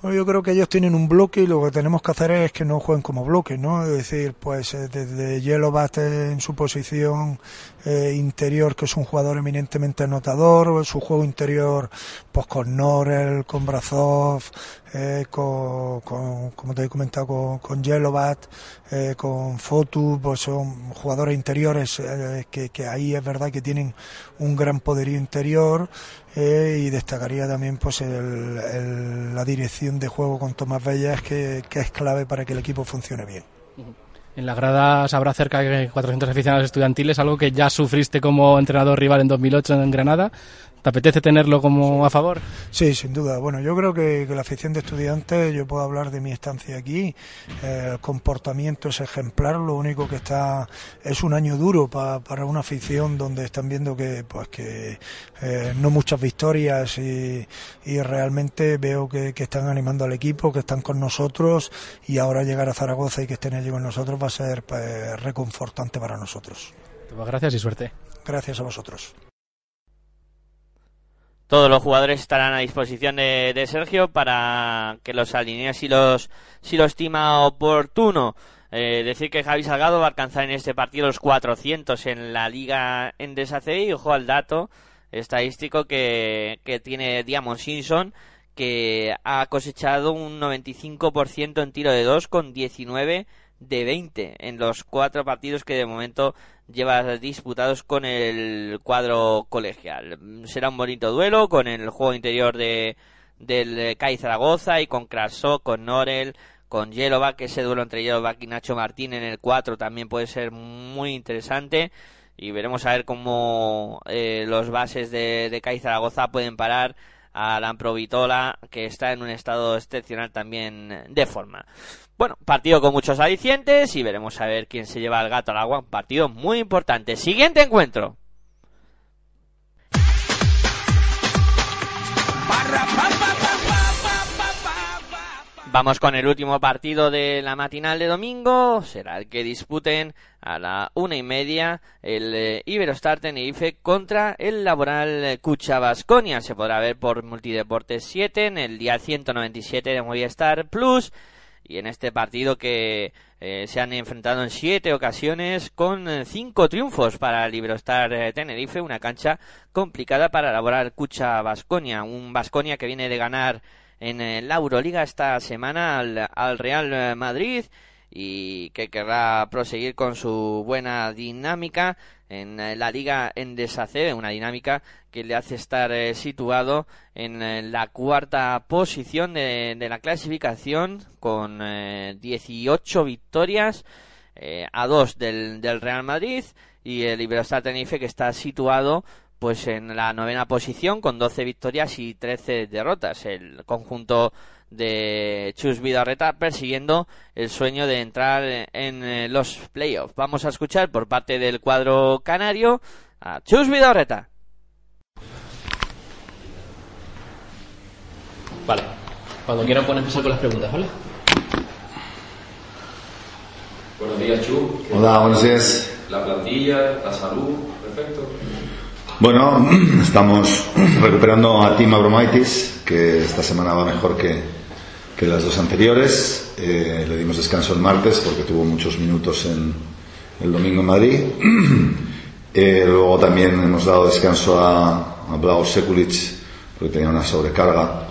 S13: Yo creo que ellos tienen un bloque y lo que tenemos que hacer es que no jueguen como bloque, ¿no? Es decir, pues eh, desde Yelobat en su posición eh, interior, que es un jugador eminentemente anotador, su juego interior, pues con Norel, con Brazov, eh, con, con- como te he comentado, con, con Yelobat, eh, con Fotu, pues son jugadores interiores eh, que, que ahí es verdad que tienen un gran poderío interior eh, y destacaría también pues el- la dirección de juego con Tomás Bellas que, que es clave para que el equipo funcione bien.
S14: En la grada habrá cerca de 400 aficionados estudiantiles, algo que ya sufriste como entrenador rival en 2008 en Granada. ¿Te apetece tenerlo como a favor?
S13: Sí, sin duda. Bueno, yo creo que, que la afición de estudiantes, yo puedo hablar de mi estancia aquí, eh, el comportamiento es ejemplar, lo único que está es un año duro pa- para una afición donde están viendo que pues que eh, no muchas victorias y, y realmente veo que, que están animando al equipo, que están con nosotros y ahora llegar a Zaragoza y que estén allí con nosotros va a ser pues, reconfortante para nosotros.
S14: Pues gracias y suerte.
S13: Gracias a vosotros.
S2: Todos los jugadores estarán a disposición de, de Sergio para que los alinee si los, si lo estima oportuno. Eh, decir que Javi Salgado va a alcanzar en este partido los 400 en la liga en CB y ojo al dato estadístico que, que tiene Diamond Simpson que ha cosechado un 95% en tiro de 2 con 19 de 20 en los cuatro partidos que de momento lleva disputados con el cuadro colegial. Será un bonito duelo con el juego interior de del CAI Zaragoza y con Krasó, con Norel, con Yelovac, ese duelo entre Yelovac y Nacho Martín en el 4 también puede ser muy interesante y veremos a ver cómo eh, los bases de, de CAI Zaragoza pueden parar a Lamprovitola que está en un estado excepcional también de forma. Bueno, partido con muchos alicientes y veremos a ver quién se lleva el gato al agua. Un partido muy importante. Siguiente encuentro. Vamos con el último partido de la matinal de domingo. Será el que disputen a la una y media el eh, Iberostar Tenerife contra el Laboral Cucha Basconia. Se podrá ver por Multideportes 7 en el día 197 de Movistar Plus. Y en este partido que eh, se han enfrentado en siete ocasiones con eh, cinco triunfos para el Iberostar eh, Tenerife, una cancha complicada para elaborar Cucha Basconia, un Basconia que viene de ganar en la Euroliga esta semana al, al Real Madrid y que querrá proseguir con su buena dinámica en eh, la liga en desacebe, una dinámica que le hace estar eh, situado en eh, la cuarta posición de, de la clasificación con eh, 18 victorias a dos del, del Real Madrid y el Iberostar Tenerife que está situado pues en la novena posición con 12 victorias y 13 derrotas. El conjunto de Chus Vidarreta persiguiendo el sueño de entrar en eh, los playoffs. Vamos a escuchar por parte del cuadro canario a Chus Vidarreta.
S15: Vale. Cuando quieran pueden empezar con las preguntas, ¿vale?
S16: Buenos días, Chu. ¿Qué
S17: Hola, buenos días.
S16: La plantilla, la salud, perfecto.
S17: Bueno, <clears throat> estamos recuperando a Tim Abromaitis, que esta semana va mejor que, que las dos anteriores. Eh, le dimos descanso el martes porque tuvo muchos minutos en el domingo en Madrid. <clears throat> Eh, luego también hemos dado descanso a, a Blau Sekulic porque tenía una sobrecarga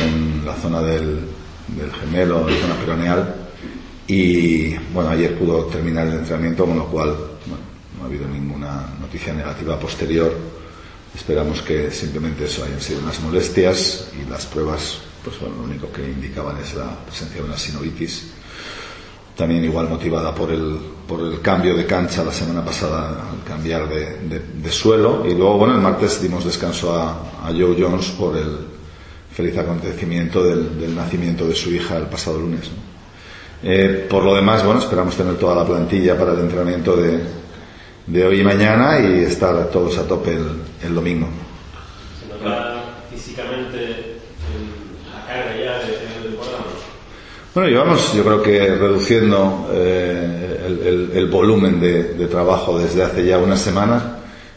S17: en la zona del, del gemelo, la zona peroneal. Y bueno, ayer pudo terminar el entrenamiento, con lo cual bueno, no ha habido ninguna noticia negativa posterior. Esperamos que simplemente eso hayan sido unas molestias y las pruebas, pues bueno, lo único que indicaban es la presencia de una sinovitis. También igual motivada por el, por el cambio de cancha la semana pasada al cambiar de, de- suelo. Y luego, bueno, el martes dimos descanso a, Joe Jones por el feliz acontecimiento del, nacimiento de su hija el pasado lunes. Eh, por lo demás, bueno, esperamos tener toda la plantilla para el entrenamiento de, de hoy y mañana y estar todos a tope el domingo.
S18: Se nota físicamente el- la carga ya de, del programa.
S17: Bueno, llevamos, yo creo que reduciendo eh, el, el- volumen de, trabajo desde hace ya unas semanas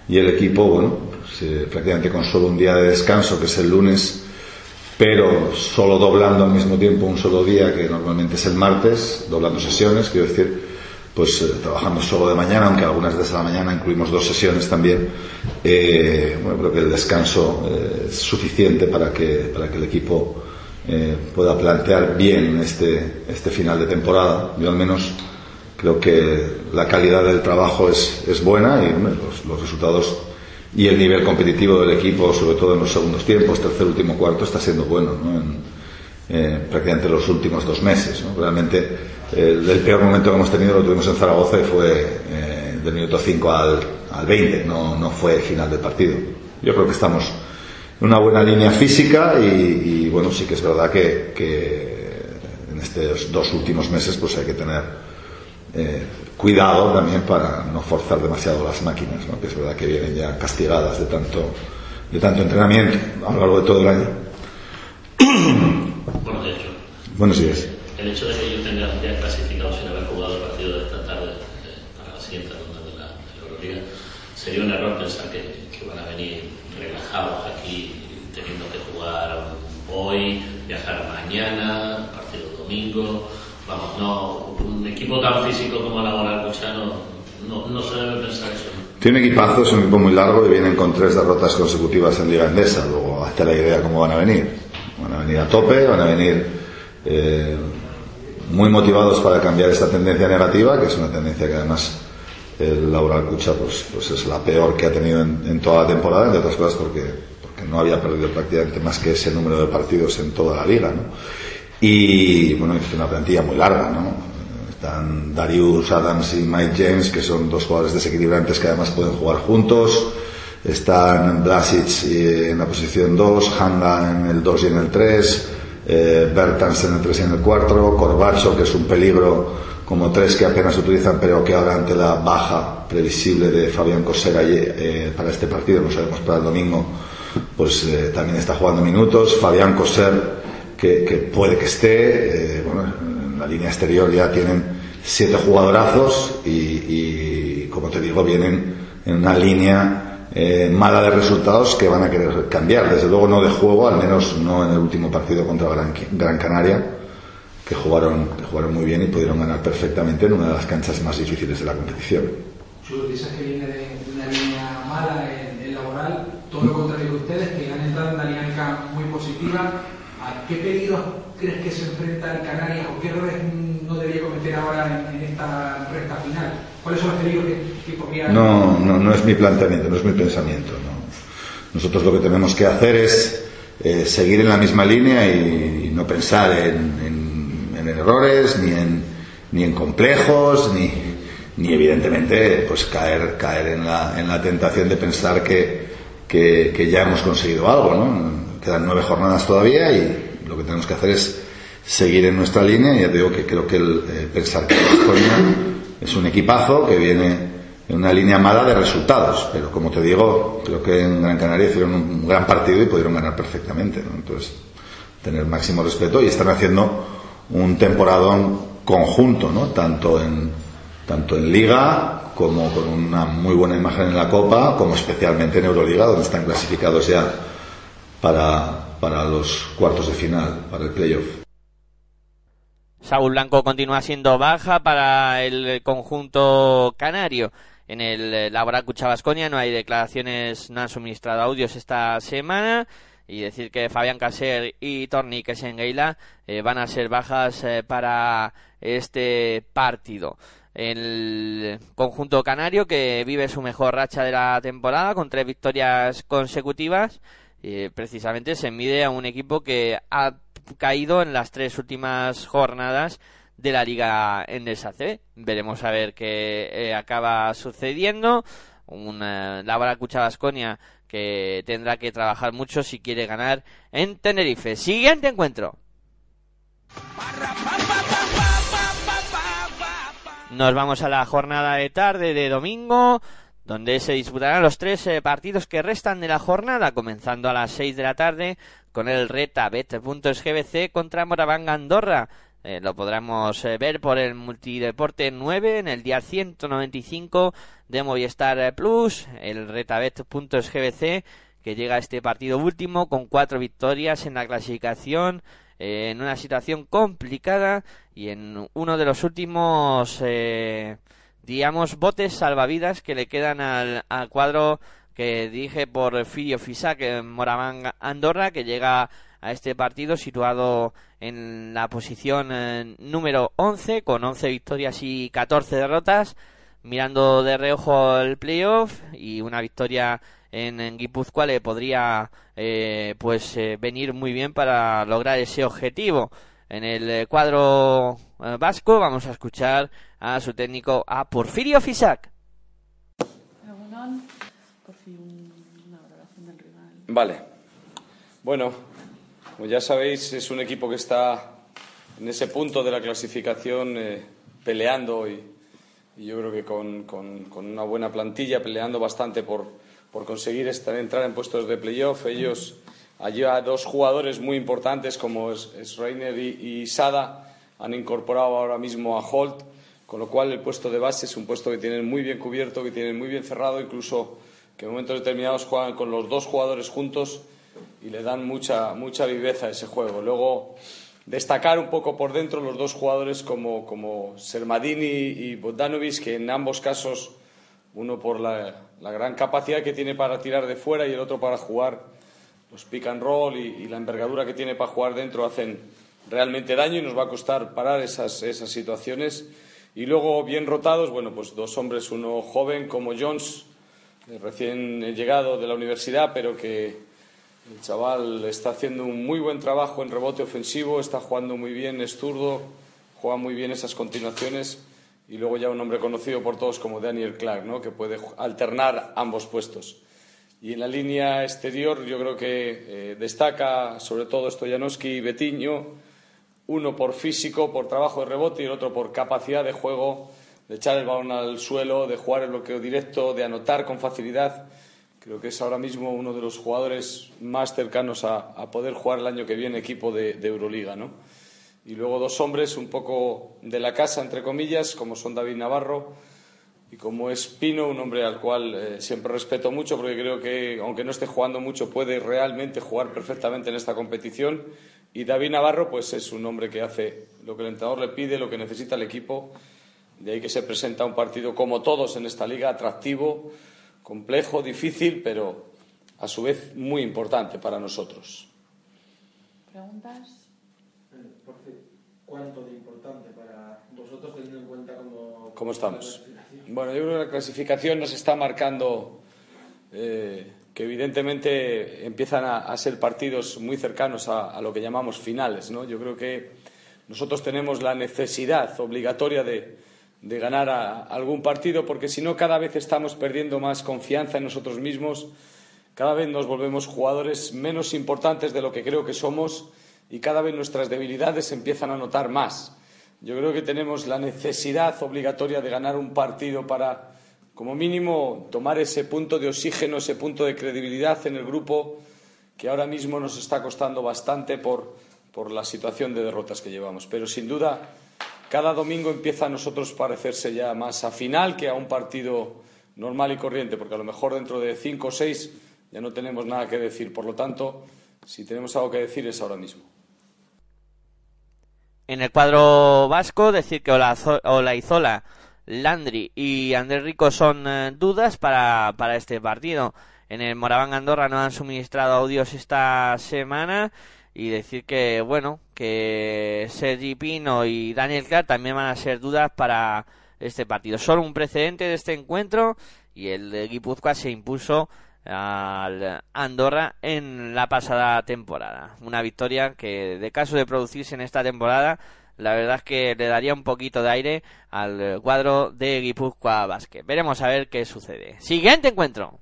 S17: y el equipo, bueno, pues, eh, prácticamente con solo un día de descanso, que es el lunes, pero solo doblando al mismo tiempo un solo día, que normalmente es el martes, doblando sesiones, quiero decir, pues eh, trabajamos solo de mañana, aunque algunas veces a la mañana incluimos dos sesiones también. Eh, bueno, creo que el descanso es suficiente para que, para que el equipo eh, pueda plantear bien este, este final de temporada. Yo al menos creo que la calidad del trabajo es, es buena y los, los resultados y el nivel competitivo del equipo, sobre todo en los segundos tiempos, tercer, último, cuarto, está siendo bueno ¿no? en eh, prácticamente los últimos dos meses. ¿no? Realmente el, el peor momento que hemos tenido lo tuvimos en Zaragoza y fue eh, del minuto 5 al, al 20, no, no fue final del partido. Yo creo que estamos una buena línea física y, y, bueno, sí que es verdad que, que en estos dos últimos meses pues hay que tener eh, cuidado también para no forzar demasiado las máquinas, ¿no? que es verdad que vienen ya castigadas de tanto, de tanto entrenamiento a lo largo de todo el año. <coughs>
S18: Bueno, de hecho,
S17: Buenos días.
S18: el hecho de que ellos tengan ya clasificado sin haber jugado el partido de esta tarde eh, para la siguiente ronda de la, de la Euroliga
S19: sería un error pensar que, que van a venir relajados aquí, teniendo que jugar hoy, viajar mañana, partido domingo. Vamos, no, un equipo tan físico como la Moral Cuchano no, no se debe pensar eso.
S17: Tiene equipazo, es un equipo muy largo y vienen con tres derrotas consecutivas en Liga Endesa. Luego, hazte la idea cómo van a venir. Van a venir a tope, van a venir eh, muy motivados para cambiar esta tendencia negativa, que es una tendencia que además el Laura Alcucha pues, pues es la peor que ha tenido en, en toda la temporada, entre otras cosas porque, no había perdido prácticamente más que ese número de partidos en toda la liga. ¿no? Y bueno, es una plantilla muy larga, ¿no? Están Darius Adams y Mike James, que son dos jugadores desequilibrantes que además pueden jugar juntos. Están Blasic en la posición 2, Hanga en el 2 y en el 3, eh, Bertans en el 3 y en el 4, Corbacho, que es un peligro como 3 que apenas utilizan, pero que ahora ante la baja previsible de Fabián Cosera eh, para este partido, no sabemos para el domingo, pues eh, también está jugando minutos. Fabián Coser, que, puede que esté, eh, bueno, en la línea exterior ya tienen siete jugadorazos y, como te digo, vienen en una línea eh, mala de resultados que van a querer cambiar. Desde luego no de juego, al menos no en el último partido contra Gran, Gran Canaria, que jugaron, jugaron muy bien y pudieron ganar perfectamente en una de las canchas más difíciles de la competición.
S20: Chus, dices que viene de una línea mala laboral, todo lo contrario que ustedes, que han entrado en una dinámica muy positiva. ¿A qué peligros crees que se enfrenta el Canarias o qué errores no debería cometer ahora en, en esta recta final? ¿Cuáles son los peligros que, que podría...
S17: No, no, no es mi planteamiento, no es mi pensamiento. No. Nosotros lo que tenemos que hacer es eh, seguir en la misma línea y, y no pensar en, en, en errores, ni en, ni en complejos, ni, ni evidentemente pues caer, caer en, la, en la tentación de pensar que, que, que ya hemos conseguido algo. ¿no? Quedan nueve jornadas todavía y lo que tenemos que hacer es seguir en nuestra línea. Ya digo que creo que el, eh, pensar que es un equipazo que viene en una línea mala de resultados. Pero como te digo, creo que en Gran Canaria hicieron un gran partido y pudieron ganar perfectamente. ¿no? Entonces, tener máximo respeto y están haciendo un temporadón conjunto, ¿no? Tanto en, tanto en Liga como con una muy buena imagen en la Copa, como especialmente en Euroliga, donde están clasificados ya para, para los cuartos de final, para el playoff.
S2: Saúl Blanco continúa siendo baja para el conjunto canario. En el Laboral Cuchabasconia no hay declaraciones, no han suministrado audios esta semana. Y decir que Fabián Caser y Torni Kesengeila eh, van a ser bajas eh, para este partido. El conjunto canario que vive su mejor racha de la temporada con tres victorias consecutivas. Eh, precisamente se mide a un equipo que ha caído en las tres últimas jornadas de la Liga Endesa C. Veremos a ver qué eh, acaba sucediendo. Una Laboral Cuchabasconia que tendrá que trabajar mucho si quiere ganar en Tenerife. Siguiente encuentro. Nos vamos a la jornada de tarde de domingo, donde se disputarán los tres eh, partidos que restan de la jornada, comenzando a las 6 de la tarde con el Reta Bet.sgbc contra Moravanga Andorra. Eh, lo podremos eh, ver por el Multideporte 9 en el día 195 de Movistar Plus, el retabet.sgbc que llega a este partido último con cuatro victorias en la clasificación eh, en una situación complicada y en uno de los últimos eh, digamos botes salvavidas que le quedan al, al cuadro que dirige por Filio Fisac Moraván Andorra que llega a este partido situado en la posición eh, número 11 con 11 victorias y 14 derrotas mirando de reojo el playoff y una victoria en, en Guipúzcoa le podría eh, pues eh, venir muy bien para lograr ese objetivo en el eh, cuadro eh, vasco vamos a escuchar a su técnico a Porfirio Fisac.
S21: Vale. Bueno, como ya sabéis, es un equipo que está en ese punto de la clasificación eh, peleando y, y yo creo que con, con- con una buena plantilla, peleando bastante por, por conseguir estar, entrar en puestos de playoff. Ellos, allí a dos jugadores muy importantes como es, es Reiner y, y Sada, han incorporado ahora mismo a Holt, con lo cual el puesto de base es un puesto que tienen muy bien cubierto, que tienen muy bien cerrado, incluso que en momentos determinados juegan con los dos jugadores juntos y le dan mucha, mucha viveza a ese juego. Luego, destacar un poco por dentro los dos jugadores como, como Sermadini y Bogdanovic, que en ambos casos, uno por la, gran capacidad que tiene para tirar de fuera y el otro para jugar los pick and roll y, y, la envergadura que tiene para jugar dentro, hacen realmente daño y nos va a costar parar esas, esas situaciones. Y luego, bien rotados, bueno, pues dos hombres, uno joven como Jones, recién llegado de la universidad, pero que el chaval está haciendo un muy buen trabajo en rebote ofensivo, está jugando muy bien, es zurdo, juega muy bien esas continuaciones. Y luego ya un hombre conocido por todos como Daniel Clark, ¿no? que puede alternar ambos puestos. Y en la línea exterior yo creo que eh, destaca sobre todo Stoyanowski y Betiño, uno por físico, por trabajo de rebote y el otro por capacidad de juego, de echar el balón al suelo, de jugar el bloqueo directo, de anotar con facilidad. Creo que es ahora mismo uno de los jugadores más cercanos a, poder jugar el año que viene equipo de, de Euroliga. ¿no? Y luego dos hombres un poco de la casa, entre comillas, como son David Navarro y como es Pino, un hombre al cual eh, siempre respeto mucho porque creo que, aunque no esté jugando mucho, puede realmente jugar perfectamente en esta competición. Y David Navarro, pues es un hombre que hace lo que el entrenador le pide, lo que necesita el equipo. De ahí que se presenta un partido como todos en esta liga, atractivo, complejo, difícil, pero a su vez muy importante para nosotros.
S22: ¿Preguntas?
S23: ¿Cuánto de importante para vosotros teniendo en cuenta cómo,
S21: ¿Cómo estamos? Bueno, yo creo que la clasificación nos está marcando eh, que evidentemente empiezan a, a, ser partidos muy cercanos a, a, lo que llamamos finales. ¿no? Yo creo que nosotros tenemos la necesidad obligatoria de, de ganar a, algún partido porque si no cada vez estamos perdiendo más confianza en nosotros mismos, cada vez nos volvemos jugadores menos importantes de lo que creo que somos y cada vez nuestras debilidades se empiezan a notar más. Yo creo que tenemos la necesidad obligatoria de ganar un partido para, como mínimo, tomar ese punto de oxígeno, ese punto de credibilidad en el grupo que ahora mismo nos está costando bastante por, por la situación de derrotas que llevamos. Pero sin duda, cada domingo empieza a nosotros parecerse ya más a final que a un partido normal y corriente, porque a lo mejor dentro de cinco o seis ya no tenemos nada que decir. Por lo tanto, si tenemos algo que decir es ahora mismo.
S2: En el cuadro vasco, decir que Olaizola, Landry y Andrés Rico son eh, dudas para, para este partido. En el Moraván Andorra no han suministrado audios esta semana y decir que, bueno, que Sergi Pino y Daniel Clark también van a ser dudas para este partido. Solo un precedente de este encuentro y el de Guipúzcoa se impuso al Andorra en la pasada temporada. Una victoria que, de caso de producirse en esta temporada, la verdad es que le daría un poquito de aire al cuadro de Guipúzcoa Basket. Veremos a ver qué sucede. Siguiente encuentro.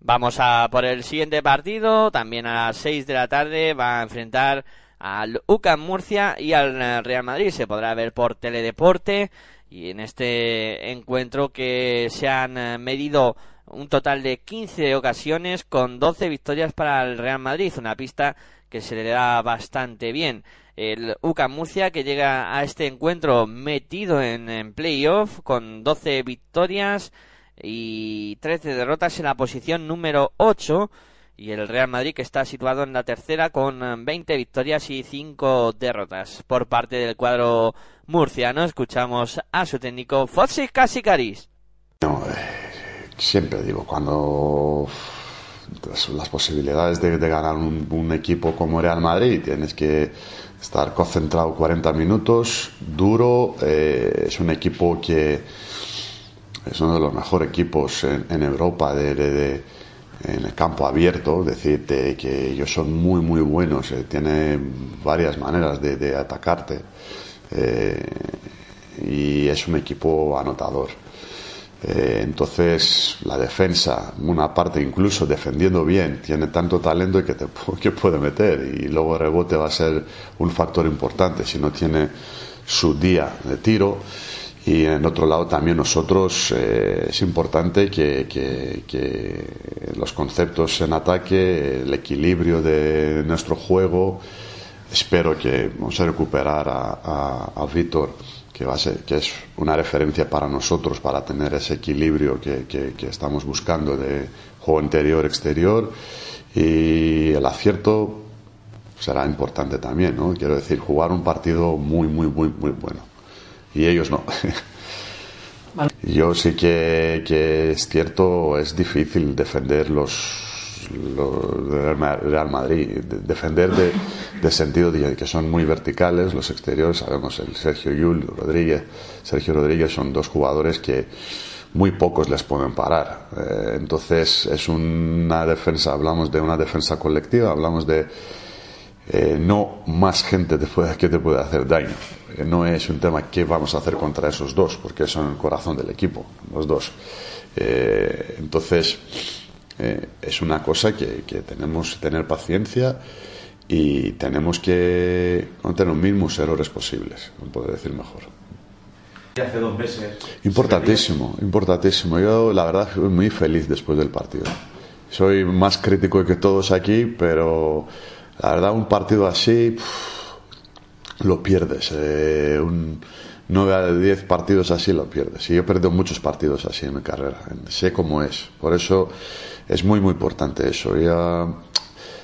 S2: Vamos a por el siguiente partido. También a las 6 de la tarde va a enfrentar al UCAM Murcia y al Real Madrid. Se podrá ver por Teledeporte y en este encuentro que se han medido un total de 15 ocasiones con 12 victorias para el Real Madrid, una pista que se le da bastante bien. El UCAM Murcia que llega a este encuentro metido en, en playoff con 12 victorias y 13 derrotas en la posición número 8 y el Real Madrid que está situado en la tercera con 20 victorias y 5 derrotas por parte del cuadro murciano. Escuchamos a su técnico Fotsi Casicaris.
S24: No, eh, siempre digo, cuando las posibilidades de, ganar un, equipo como Real Madrid tienes que estar concentrado 40 minutos, duro, eh, es un equipo que es uno de los mejores equipos en, Europa de, en el campo abierto, decirte que ellos son muy muy buenos, eh, tiene varias maneras de, de atacarte eh, y es un equipo anotador. Eh, entonces la defensa, una parte incluso defendiendo bien, tiene tanto talento que te <laughs> que puede meter y luego el rebote va a ser un factor importante si no tiene su día de tiro. Y en otro lado también nosotros eh, es importante que, los conceptos en ataque, el equilibrio de nuestro juego, espero que vamos a recuperar a, a, a Víctor, que, va a ser, que es una referencia para nosotros para tener ese equilibrio que, que, que estamos buscando de juego interior-exterior y el acierto será importante también, ¿no? Quiero decir, jugar un partido muy, muy, muy, muy bueno. Y ellos no. Yo sí que, que es cierto, es difícil defender los, los Real Madrid, de- defender de, de sentido de que son muy verticales, los exteriores, sabemos, el Sergio Yul, Rodríguez, Sergio Rodríguez son dos jugadores que muy pocos les pueden parar. Eh, entonces es una defensa, hablamos de una defensa colectiva, hablamos de eh, no más gente te puede- que te puede hacer daño. Eh, no es un tema qué vamos a hacer contra esos dos, porque son el corazón del equipo, los dos. Eh, entonces, eh, es una cosa que, que tenemos que tener paciencia y tenemos que cometer los mismos errores posibles, no puedo decir mejor.
S25: hace dos meses.
S24: Importantísimo, importantísimo. Yo, la verdad, fui muy feliz después del partido. Soy más crítico que todos aquí, pero la verdad, un partido así lo pierdes. Eh, un 9 de 10 partidos así lo pierdes. Y yo he perdido muchos partidos así en mi carrera. Sé cómo es. Por eso es muy, muy importante eso. Ya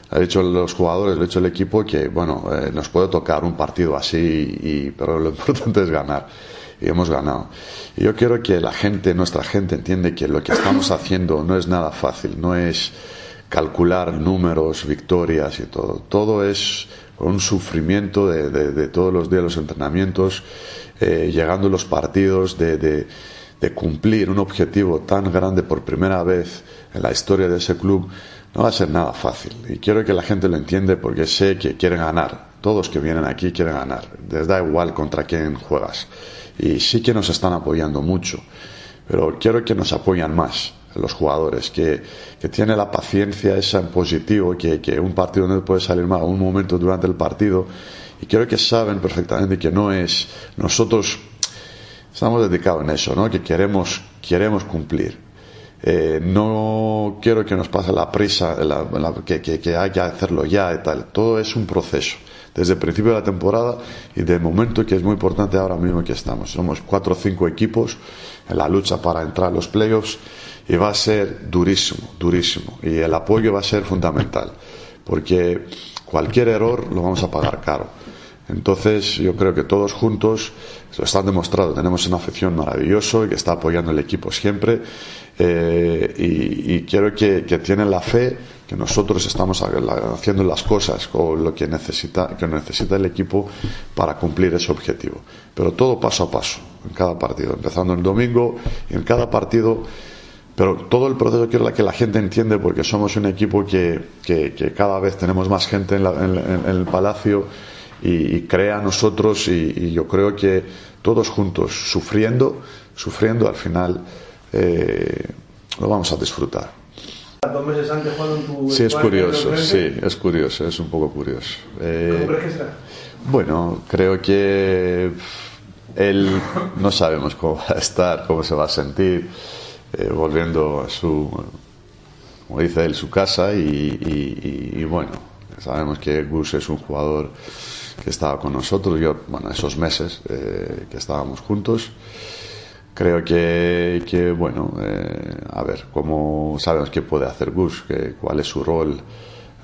S24: ha dicho los jugadores, lo ha dicho el equipo que, bueno, eh, nos puede tocar un partido así, y, pero lo <laughs> importante es ganar. Y hemos ganado. Y yo quiero que la gente, nuestra gente, entiende que lo que estamos haciendo no es nada fácil, no es calcular números, victorias y todo. Todo es un sufrimiento de, de- todos los días los entrenamientos, eh, llegando los partidos, de, de- de cumplir un objetivo tan grande por primera vez en la historia de ese club, no va a ser nada fácil. Y quiero que la gente lo entiende porque sé que quieren ganar. Todos que vienen aquí quieren ganar. Les da igual contra quién juegas. Y sí que nos están apoyando mucho. Pero quiero que nos apoyan más los jugadores, que, que tienen la paciencia esa en positivo, que, que un partido no puede salir mal, un momento durante el partido. Y quiero que saben perfectamente que no es nosotros estamos dedicados en eso, ¿no? Que queremos, queremos cumplir. Eh, no quiero que nos pase la prisa, la- la- que, que- que hay que hacerlo ya y tal. Todo es un proceso. Desde el principio de la temporada y del momento que es muy importante ahora mismo que estamos. Somos cuatro o cinco equipos en la lucha para entrar a los playoffs y va a ser durísimo, durísimo. Y el apoyo va a ser fundamental. Porque cualquier error lo vamos a pagar caro. Entonces yo creo que todos juntos lo están demostrando. Tenemos una afición maravillosa y que está apoyando el equipo siempre. Eh, y, y quiero que, que tienen la fe que nosotros estamos haciendo las cosas con lo que necesita, que necesita el equipo para cumplir ese objetivo. Pero todo paso a paso, en cada partido, empezando el domingo en cada partido. Pero todo el proceso quiero que la gente entiende porque somos un equipo que, que, que cada vez tenemos más gente en, la- en- en- el palacio y, y crea a nosotros y, y yo creo que todos juntos, sufriendo, sufriendo al final, eh, lo vamos a disfrutar.
S25: Dos meses antes tu
S24: Sí, es curioso, sí, es curioso, es un poco curioso. Eh,
S25: ¿Cómo crees que será?
S24: bueno, creo que él no sabemos cómo va a estar, cómo se va a sentir, eh, volviendo a su, como dice él, su casa y, y- bueno, sabemos que Gus es un jugador que estaba con nosotros, yo, bueno, esos meses eh, que estábamos juntos. Creo que, que, bueno, eh, a ver, cómo sabemos qué puede hacer Gus, que, cuál es su rol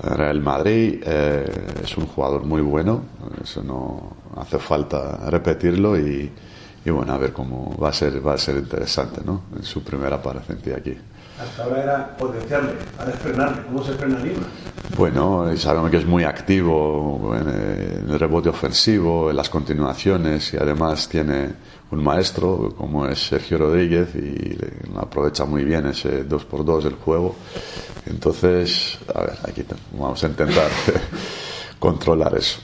S24: en Real Madrid. es un jugador muy bueno, eso no hace falta repetirlo y, y bueno, a ver cómo va a ser, va a ser interesante, ¿no? En su primera apariencia aquí.
S25: Hasta ahora era potenciarle, ahora es frenarle. ¿Cómo se frena Lima?
S24: Bueno, sabemos que es muy activo en eh, en el rebote ofensivo, en las continuaciones y además tiene un maestro como es Sergio Rodríguez y aprovecha muy bien ese 2x2 del juego. Entonces, a ver, aquí vamos a intentar <laughs> controlar eso.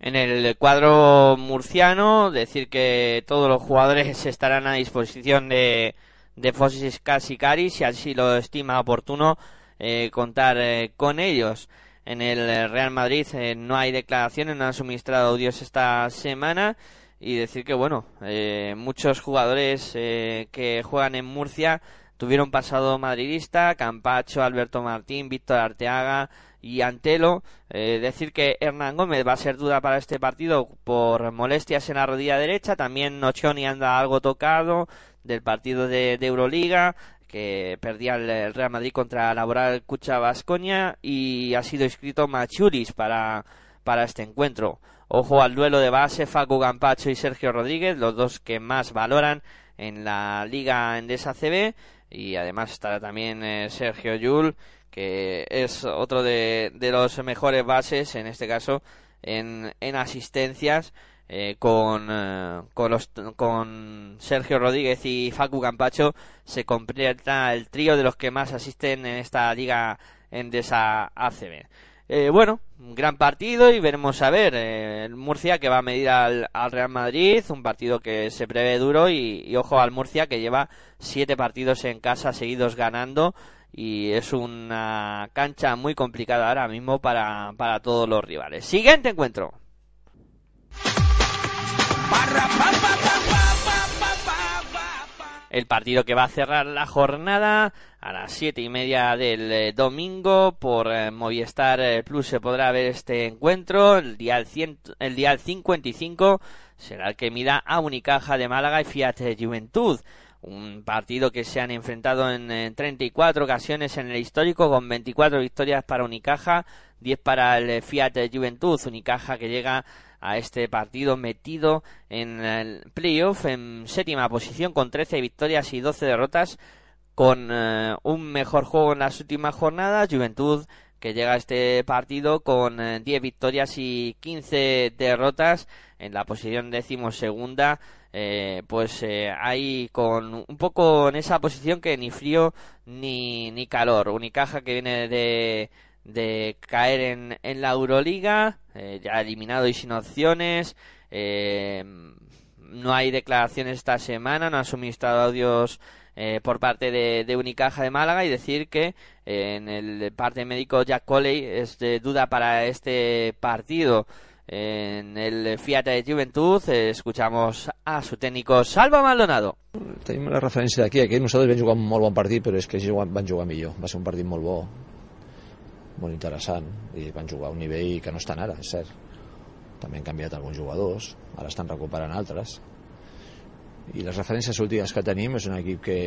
S2: En el cuadro murciano, decir que todos los jugadores estarán a disposición de, de Fosis Casicari, si así lo estima oportuno, eh, contar eh, con ellos. En el Real Madrid eh, no hay declaraciones, no han suministrado audios esta semana y decir que, bueno, eh, muchos jugadores eh, que juegan en Murcia tuvieron pasado madridista, Campacho, Alberto Martín, Víctor Arteaga, y Antelo. Eh, decir que Hernán Gómez va a ser duda para este partido por molestias en la rodilla derecha. También Nochoni anda algo tocado del partido de, de Euroliga que perdía el Real Madrid contra Laboral Cucha Vasconia y ha sido inscrito Machuris para, para este encuentro. Ojo al duelo de base Facu Gampacho y Sergio Rodríguez, los dos que más valoran en la Liga Endesa CB y además estará también eh, Sergio Yul que es otro de, de, los mejores bases en este caso en, en asistencias eh, con, eh, con, los, con Sergio Rodríguez y Facu Campacho se completa el trío de los que más asisten en esta liga en esa ACB. Eh, bueno, un gran partido y veremos a ver el Murcia que va a medir al, al, Real Madrid, un partido que se prevé duro y, y, ojo al Murcia que lleva siete partidos en casa seguidos ganando y es una cancha muy complicada ahora mismo para, para todos los rivales. Siguiente encuentro. El partido que va a cerrar la jornada a las siete y media del eh, domingo por eh, Movistar eh, Plus se podrá ver este encuentro. El día el, día 55 será el que mida a Unicaja de Málaga y Fiat Juventud. Un partido que se han enfrentado en, en 34 ocasiones en el histórico con 24 victorias para Unicaja, 10 para el Fiat Juventud. Unicaja que llega a este partido metido en el playoff en séptima posición con 13 victorias y 12 derrotas con eh, un mejor juego en las últimas jornadas. Juventud que llega a este partido con eh, 10 victorias y 15 derrotas. En la posición decimosegunda eh, pues eh, ahí con un poco en esa posición que ni frío ni, ni calor. Unicaja que viene de de caer en, en la Euroliga, eh, ya eliminado y sin opciones. Eh, no hay declaraciones esta semana, no han suministrado audios eh, por parte de, Unicaja de Málaga y decir que eh, en el parte médico Jack Coley es de duda para este partido. En el Fiat de Juventud eh, escuchamos a su técnico Salva Maldonado.
S26: Tenim la referència d'aquí, aquí nosaltres vam jugar un molt bon partit, però és que ells van jugar millor. Va ser un partit molt bo, molt interessant i van jugar a un nivell que no estan ara, és cert. També han canviat alguns jugadors, ara estan recuperant altres. I les referències últimes que tenim és un equip que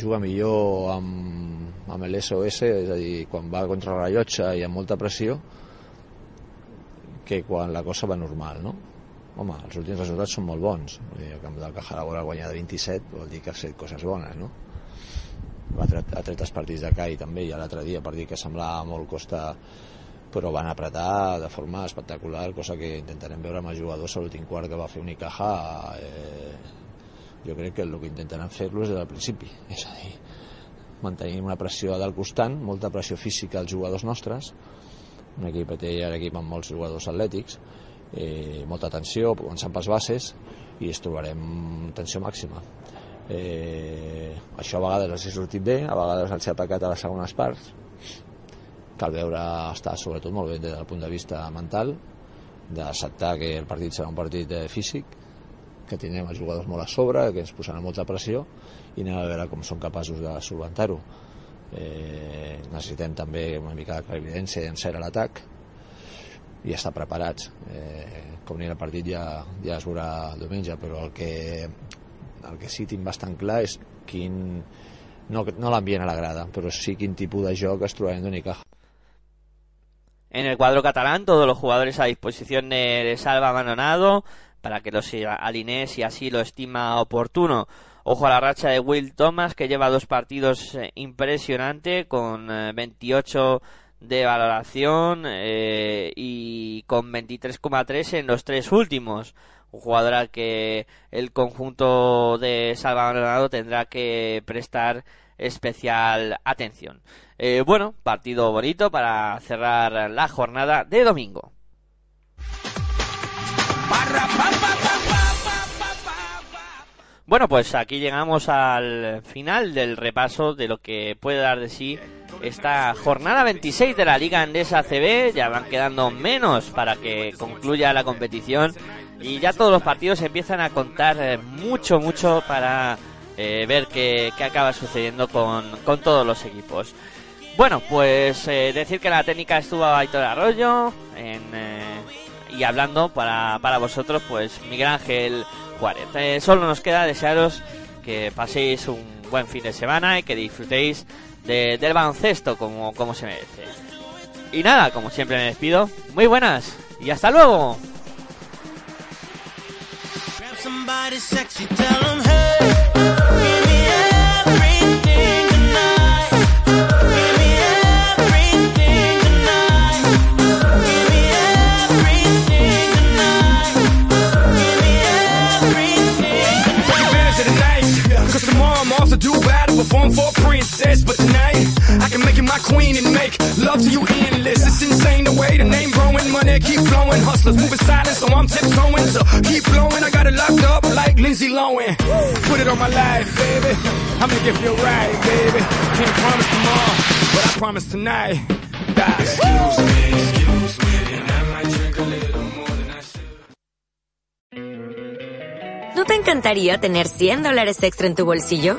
S26: juga millor amb, amb l'SOS, és a dir, quan va contra el rellotge i amb molta pressió, que quan la cosa va normal, no? Home, els últims resultats són molt bons. El camp del Caja Laboral guanyar de 27 vol dir que ha fet coses bones, no? Ha tret, ha tret els partits de CAI també i l'altre dia partit que semblava molt costa però van apretar de forma espectacular cosa que intentarem veure amb els jugadors a l'últim quart que va fer Unicaja eh, jo crec que el que intentaran fer-lo és des del principi. És a dir, mantenir una pressió dalt constant, molta pressió física als jugadors nostres un equip té ja l'equip amb molts jugadors atlètics eh, molta tensió, començant pels bases i es trobarem tensió màxima eh, això a vegades els ha sortit bé a vegades els ha pecat a les segones parts. Cal veure estar sobretot molt bé des del punt de vista mental d'acceptar que el partit serà un partit eh, físic que tindrem els jugadors molt a sobre que ens posaran molta pressió i anem a veure com són capaços de solventar-ho. Eh, necessitem també una mica de clarividència i encert a l'atac i estar preparats. Eh, com ni el partit ja, ja es veurà diumenge però el que el que sí tinc bastant clar és quin no, no l'ambient a la grada, però sí quin tipus de joc es trobarem d'Unicaja.
S2: En el cuadro catalán, todos los jugadores a disposición de, Salva Abandonado para que los alinee si así lo estima oportuno. Ojo a la racha de Will Thomas, que lleva dos partidos eh, impresionante, con eh, 28 de valoración eh, y con 23,3 en los tres últimos un jugador al que el conjunto de Salvador tendrá que prestar especial atención. Eh, bueno, partido bonito para cerrar la jornada de domingo. Bueno, pues aquí llegamos al final del repaso de lo que puede dar de sí esta jornada 26 de la Liga Andesa CB. Ya van quedando menos para que concluya la competición y ya todos los partidos empiezan a contar eh, mucho, mucho para eh, ver qué, qué, acaba sucediendo con, con, todos los equipos. Bueno, pues eh, decir que la técnica estuvo Aitor Arroyo en, y hablando para, para vosotros, pues Miguel Ángel Juárez. Solo nos queda desearos que paséis un buen fin de semana y que disfrutéis de- del baloncesto como, como se merece. Y nada, como siempre me despido. Muy buenas y hasta luego.
S27: Take advantage of the night. Cause tomorrow I'm to do battle, perform for a princess. But tonight, I can make you my queen and make love to you endless. It's insane the way the name growing, money keep flowing. Hustlers moving silent, so I'm tiptoeing. So keep blowing, I got it locked up like Lindsay Lohan. Put it on my life, baby. I'm gonna give you a ride, baby. Can't promise tomorrow, but I promise tonight. Die. Excuse me, excuse me, and I might drink a little more than I should.
S28: ¿No te encantaría tener 100 dólares extra en tu bolsillo?